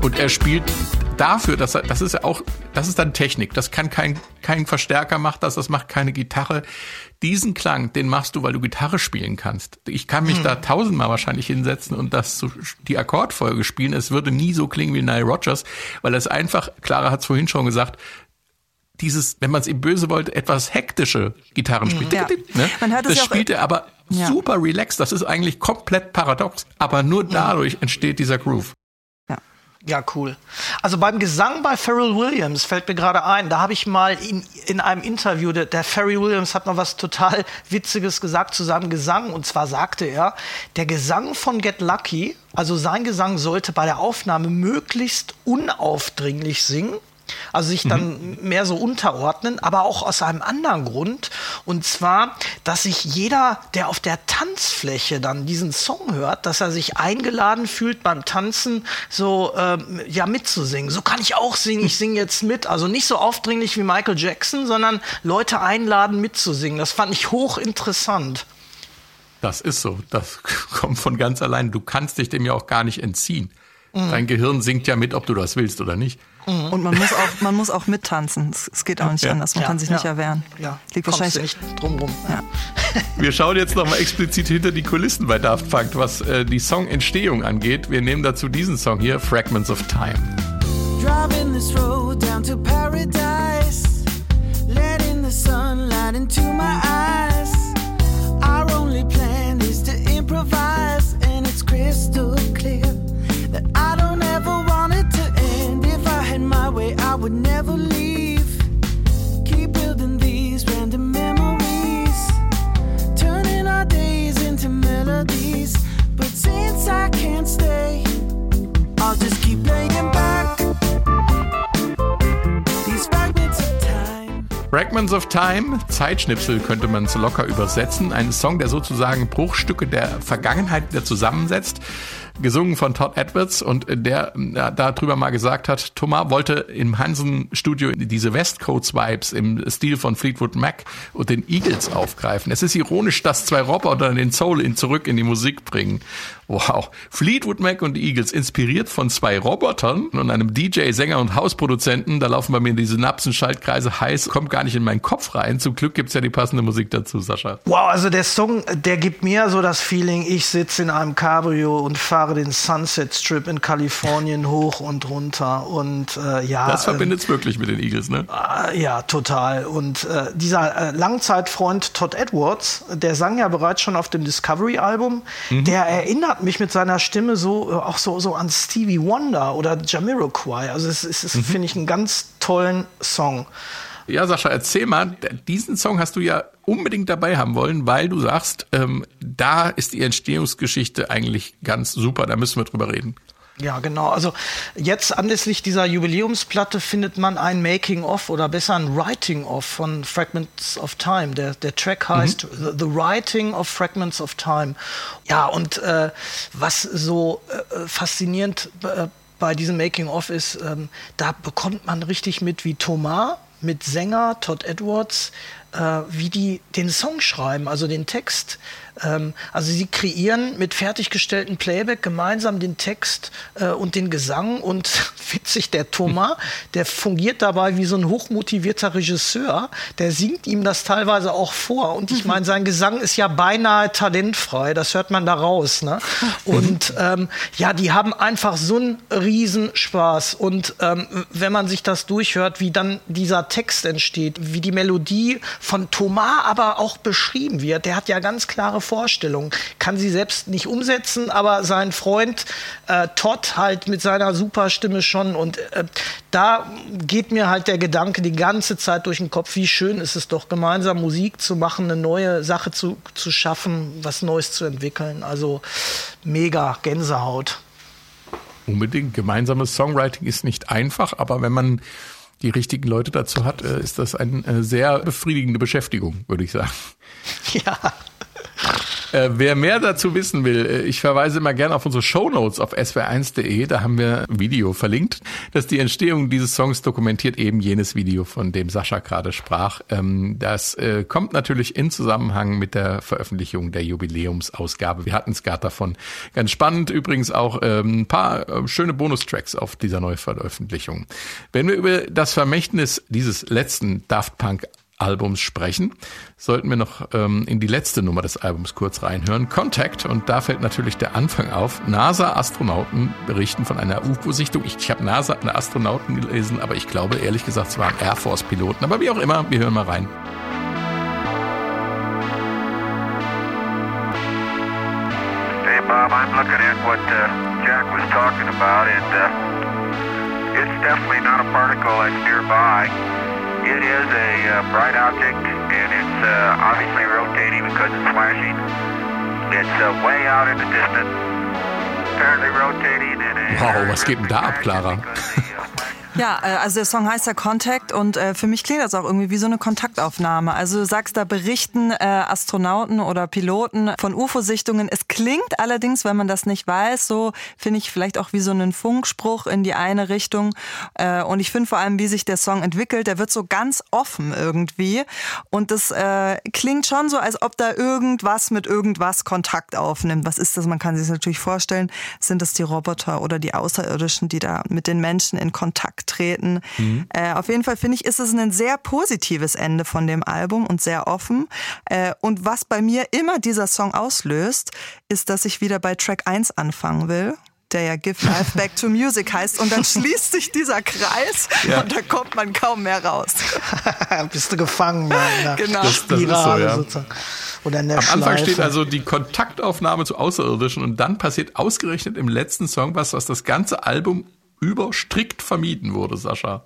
Und er spielt dafür, dass das ist ja auch, das ist dann Technik. Das kann kein, kein Verstärker macht das, das macht keine Gitarre. Diesen Klang, den machst du, weil du Gitarre spielen kannst. Ich kann mich da tausendmal wahrscheinlich hinsetzen und das so, die Akkordfolge spielen. Es würde nie so klingen wie Nile Rodgers, weil es einfach, Clara hat es vorhin schon gesagt, dieses, wenn man es ihm böse wollte, etwas hektische Gitarren spielt. Ja. Ne? Man hört das ja auch- spielt er aber Ja. super relaxed. Das ist eigentlich komplett paradox. Aber nur dadurch entsteht dieser Groove. Ja. Cool. Also beim Gesang bei Pharrell Williams fällt mir gerade ein, da habe ich mal in, in einem Interview, der, der Pharrell Williams hat noch was total (laughs) Witziges gesagt zu seinem Gesang. Und zwar sagte er, der Gesang von Get Lucky, also sein Gesang sollte bei der Aufnahme möglichst unaufdringlich singen. Also sich dann mehr so unterordnen, aber auch aus einem anderen Grund. Und zwar, dass sich jeder, der auf der Tanzfläche dann diesen Song hört, dass er sich eingeladen fühlt beim Tanzen so ähm, ja mitzusingen. So kann ich auch singen, ich singe jetzt mit. Also nicht so aufdringlich wie Michael Jackson, sondern Leute einladen mitzusingen. Das fand ich hochinteressant. Das ist so. Das (laughs) kommt von ganz allein. Du kannst dich dem ja auch gar nicht entziehen. Dein Gehirn singt ja mit, ob du das willst oder nicht. Und man muss auch, man muss auch mittanzen. Es, es geht auch nicht Ja. anders. Man Ja, kann sich ja. nicht erwehren. Ja, Liegt kommst wahrscheinlich. nicht drum rum. Ja. (laughs) Wir schauen jetzt nochmal explizit hinter die Kulissen bei Daft Punk, was äh, die Songentstehung angeht. Wir nehmen dazu diesen Song hier, Fragments of Time. Driving this road down to paradise, letting the sunlight into my eyes. Our only plan is to improvise, and it's crystal never leave. Keep building these random memories, turning our days into melodies. But since I can't stay, I'll just keep playing back these fragments of time. Fragments of Time, Zeitschnipsel könnte man es locker übersetzen. Ein Song, der sozusagen Bruchstücke der Vergangenheit wieder zusammensetzt. Gesungen von Todd Edwards und der äh, darüber mal gesagt hat, Thomas wollte im Hansen-Studio diese West Coast Vibes im Stil von Fleetwood Mac und den Eagles aufgreifen. Es ist ironisch, dass zwei Roboter den Soul in zurück in die Musik bringen. Wow. Fleetwood Mac und die Eagles, inspiriert von zwei Robotern und einem DJ, Sänger und Hausproduzenten. Da laufen bei mir die Synapsenschaltkreise heiß, kommt gar nicht in meinen Kopf rein. Zum Glück gibt's ja die passende Musik dazu, Sascha. Wow, also der Song, der gibt mir so das Feeling, ich sitze in einem Cabrio und fahre den Sunset Strip in Kalifornien (laughs) hoch und runter und äh, ja. Das ähm, verbindet's wirklich mit den Eagles, ne? äh, ja, total. Und äh, dieser äh, Langzeitfreund Todd Edwards, der sang ja bereits schon auf dem Discovery-Album, der erinnert mich mit seiner Stimme so äh, auch so, so an Stevie Wonder oder Jamiroquai. Also es ist, es finde ich, einen ganz tollen Song. Ja, Sascha, erzähl mal, diesen Song hast du ja unbedingt dabei haben wollen, weil du sagst, ähm, da ist die Entstehungsgeschichte eigentlich ganz super, da müssen wir drüber reden. Ja, genau. Also jetzt anlässlich dieser Jubiläumsplatte findet man ein Making-of oder besser ein Writing-of von Fragments of Time. Der, der Track heißt The, The Writing of Fragments of Time. Ja, und äh, was so äh, faszinierend äh, bei diesem Making-of ist, ähm, da bekommt man richtig mit, wie Thomas mit Sänger Todd Edwards, äh, wie die den Song schreiben, also den Text. Ähm, also sie kreieren mit fertiggestellten Playback gemeinsam den Text äh, und den Gesang. Und (laughs) witzig, der Thomas, (laughs) der fungiert dabei wie so ein hochmotivierter Regisseur, der singt ihm das teilweise auch vor. Und ich meine, sein Gesang ist ja beinahe talentfrei, das hört man da raus. Ne? (laughs) Und ähm, ja, die haben einfach so einen Riesenspaß. Und ähm, wenn man sich das durchhört, wie dann dieser Text entsteht, wie die Melodie von Thomas aber auch beschrieben wird, der hat ja ganz klare Vorstellungen, kann sie selbst nicht umsetzen, aber sein Freund äh, Todd halt mit seiner super Stimme schon und äh, da geht mir halt der Gedanke die ganze Zeit durch den Kopf, wie schön ist es doch, gemeinsam Musik zu machen, eine neue Sache zu, zu schaffen, was Neues zu entwickeln. Also mega Gänsehaut. Unbedingt. Gemeinsames Songwriting ist nicht einfach, aber wenn man die richtigen Leute dazu hat, äh, ist das eine äh, sehr befriedigende Beschäftigung, würde ich sagen. (laughs) Ja. Äh, wer mehr dazu wissen will, äh, ich verweise immer gerne auf unsere Shownotes auf swr1.de. Da haben wir ein Video verlinkt, das die Entstehung dieses Songs dokumentiert, eben jenes Video, von dem Sascha gerade sprach. Ähm, das äh, kommt natürlich in Zusammenhang mit der Veröffentlichung der Jubiläumsausgabe. Wir hatten es gerade davon. Ganz spannend übrigens auch ähm, ein paar schöne Bonustracks auf dieser Neuveröffentlichung. Wenn wir über das Vermächtnis dieses letzten Daft Punk Albums sprechen, sollten wir noch ähm, in die letzte Nummer des Albums kurz reinhören. Contact, und da fällt natürlich der Anfang auf. NASA-Astronauten berichten von einer UFO-Sichtung. Ich, ich habe NASA-Astronauten gelesen, aber ich glaube ehrlich gesagt, es waren Air Force-Piloten. Aber wie auch immer, wir hören mal rein. Hey, Bob, I'm looking at what uh, Jack was talking about, and uh, it's definitely not a particle that's nearby. It is a uh, bright object, and it's uh, obviously rotating because it's flashing. It's uh, way out in the distance. Apparently rotating in a. Wow, was geht denn da ab, Clara? Ja, äh, also der Song heißt ja Contact und äh, für mich klingt das auch irgendwie wie so eine Kontaktaufnahme. Also du sagst, da berichten äh, Astronauten oder Piloten von UFO-Sichtungen. Es klingt allerdings, wenn man das nicht weiß, so finde ich vielleicht auch wie so einen Funkspruch in die eine Richtung. Und ich finde vor allem, wie sich der Song entwickelt, der wird so ganz offen irgendwie. Und das klingt schon so, als ob da irgendwas mit irgendwas Kontakt aufnimmt. Was ist das? Man kann sich das natürlich vorstellen. Sind das die Roboter oder die Außerirdischen, die da mit den Menschen in Kontakt treten? Äh, auf jeden Fall finde ich, ist es ein sehr positives Ende von dem Album und sehr offen. Äh, und was bei mir immer dieser Song auslöst, ist, dass ich wieder bei Track 1 anfangen will. Der ja Give Life Back to Music heißt. Und dann (laughs) schließt sich dieser Kreis Ja. und da kommt man kaum mehr raus. (laughs) Bist du gefangen in einer Genau. Das- das ist so, Spirale ja. sozusagen. Oder in der Am Anfang Schleife. steht also die Kontaktaufnahme zu Außerirdischen und dann passiert ausgerechnet im letzten Song was, was das ganze Album über strikt vermieden wurde, Sascha.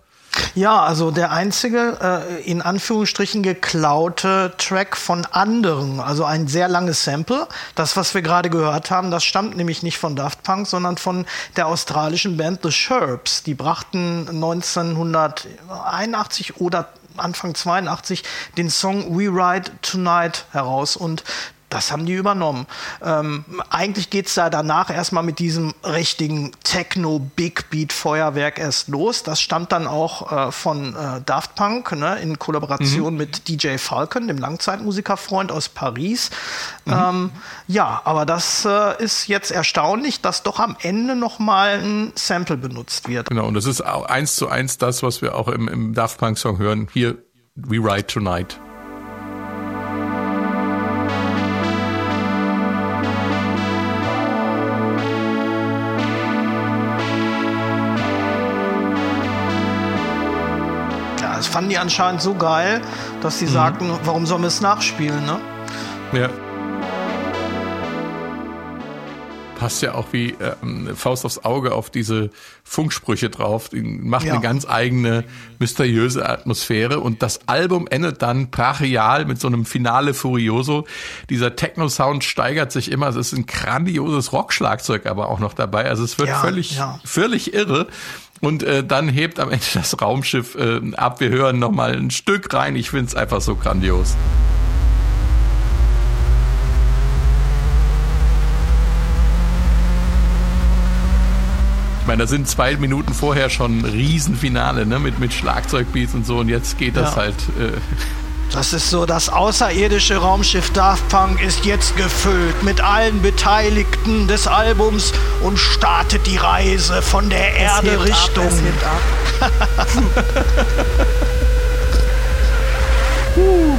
Ja, also der einzige äh, in Anführungsstrichen geklaute Track von anderen, also ein sehr langes Sample. Das, was wir gerade gehört haben, das stammt nämlich nicht von Daft Punk, sondern von der australischen Band The Sherps. Die brachten 1981 oder Anfang 82 den Song We Ride Tonight heraus und das haben die übernommen. Ähm, eigentlich geht's da danach erstmal mit diesem richtigen Techno-Big-Beat-Feuerwerk erst los. Das stammt dann auch äh, von äh, Daft Punk ne, in Kollaboration mit DJ Falcon, dem Langzeitmusikerfreund aus Paris. Ähm, ja, aber das äh, ist jetzt erstaunlich, dass doch am Ende nochmal ein Sample benutzt wird. Genau, und das ist auch eins zu eins das, was wir auch im, im Daft Punk Song hören. Hier, We Ride Tonight. Fanden die anscheinend so geil, dass sie sagten, warum sollen wir es nachspielen, ne? Ja. Passt ja auch wie ähm, Faust aufs Auge auf diese Funksprüche drauf. Die macht Ja. eine ganz eigene, mysteriöse Atmosphäre. Und das Album endet dann brachial mit so einem Finale Furioso. Dieser Techno-Sound steigert sich immer. Es ist ein grandioses Rockschlagzeug aber auch noch dabei. Also es wird Ja, völlig, ja. völlig irre. Und äh, dann hebt am Ende das Raumschiff äh, ab. Wir hören noch mal ein Stück rein. Ich find's einfach so grandios. Ich meine, da sind zwei Minuten vorher schon ein Riesenfinale, ne, mit, mit Schlagzeugbeats und so. Und jetzt geht das Ja. halt. Äh, Das ist so, das außerirdische Raumschiff Daft Punk ist jetzt gefüllt mit allen Beteiligten des Albums und startet die Reise von der Es Erde Richtung. Ab, es hebt ab. (laughs) (laughs)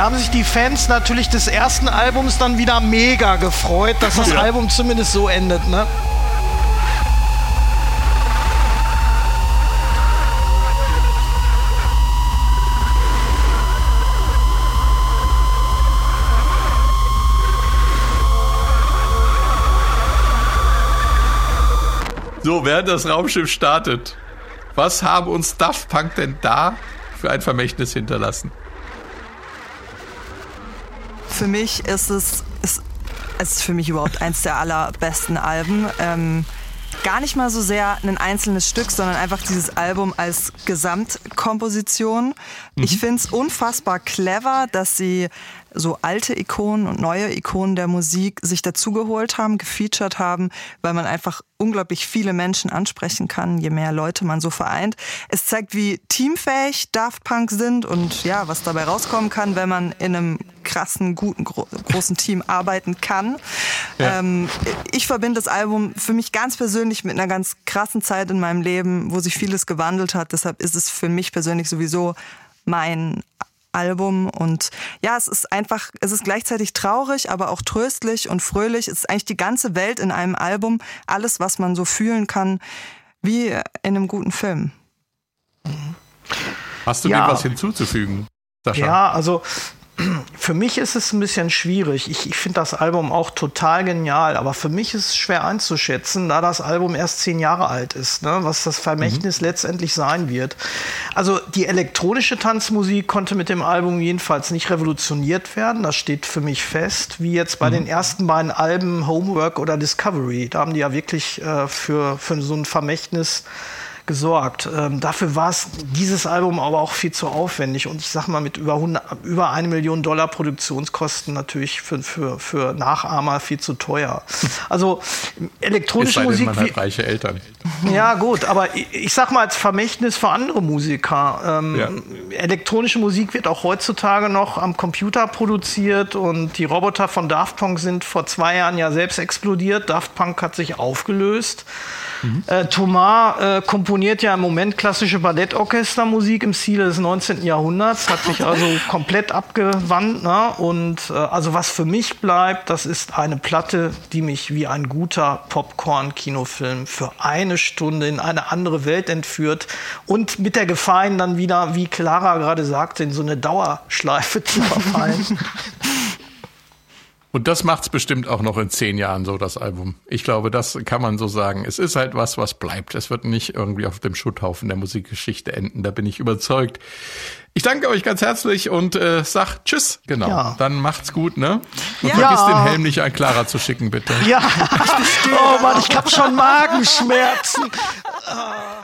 Da haben sich die Fans natürlich des ersten Albums dann wieder mega gefreut, dass das Ja. Album zumindest so endet, ne? so, während das Raumschiff startet, was haben uns Daft Punk denn da für ein Vermächtnis hinterlassen? Für mich ist es, ist, es ist für mich überhaupt eins der allerbesten Alben. Ähm, gar nicht mal so sehr ein einzelnes Stück, sondern einfach dieses Album als Gesamtkomposition. Ich finde es unfassbar clever, dass sie so alte Ikonen und neue Ikonen der Musik sich dazugeholt haben, gefeatured haben, weil man einfach unglaublich viele Menschen ansprechen kann, je mehr Leute man so vereint. Es zeigt, wie teamfähig Daft Punk sind und ja, was dabei rauskommen kann, wenn man in einem krassen, guten, gro großen Team arbeiten kann. Ja. Ähm, ich verbinde das Album für mich ganz persönlich mit einer ganz krassen Zeit in meinem Leben, wo sich vieles gewandelt hat. Deshalb ist es für mich persönlich sowieso mein Album und ja, es ist einfach, es ist gleichzeitig traurig, aber auch tröstlich und fröhlich. Es ist eigentlich die ganze Welt in einem Album, alles, was man so fühlen kann, wie in einem guten Film. Hast du Ja. dem was hinzuzufügen, Sascha? Ja, also für mich ist es ein bisschen schwierig. Ich, ich finde das Album auch total genial, aber für mich ist es schwer einzuschätzen, da das Album erst zehn Jahre alt ist, ne? was das Vermächtnis letztendlich sein wird. Also die elektronische Tanzmusik konnte mit dem Album jedenfalls nicht revolutioniert werden. Das steht für mich fest, wie jetzt bei den ersten beiden Alben Homework oder Discovery. Da haben die ja wirklich äh, für, für so ein Vermächtnis gesorgt. Ähm, dafür war es dieses Album aber auch viel zu aufwendig und ich sag mal mit über, 100, über eine Million Dollar Produktionskosten natürlich für, für, für Nachahmer viel zu teuer. Also elektronische Musik. man hat reiche Eltern. ja, gut, aber ich, ich sag mal als Vermächtnis für andere Musiker. Ähm, Ja. Elektronische Musik wird auch heutzutage noch am Computer produziert und die Roboter von Daft Punk sind vor zwei Jahren ja selbst explodiert. Daft Punk hat sich aufgelöst. Äh, Thomas äh, komponiert ja im Moment klassische Ballettorchestermusik im Stile des 19. Jahrhunderts, hat sich also (laughs) komplett abgewandt. Ne? Und äh, also was für mich bleibt, das ist eine Platte, die mich wie ein guter Popcorn-Kinofilm für eine Stunde in eine andere Welt entführt und mit der Gefahr, ihn dann wieder, wie Clara gerade sagte, in so eine Dauerschleife zu verfallen. (laughs) Und das macht's bestimmt auch noch in zehn Jahren so, das Album. Ich glaube, das kann man so sagen. Es ist halt was, was bleibt. Es wird nicht irgendwie auf dem Schutthaufen der Musikgeschichte enden. Da bin ich überzeugt. Ich danke euch ganz herzlich und äh, sag Tschüss. Genau. Ja. Dann macht's gut, ne? Und Ja. vergiss den Helm nicht an Clara zu schicken, bitte. ja, (laughs) oh Mann, ich habe schon Magenschmerzen. Ah.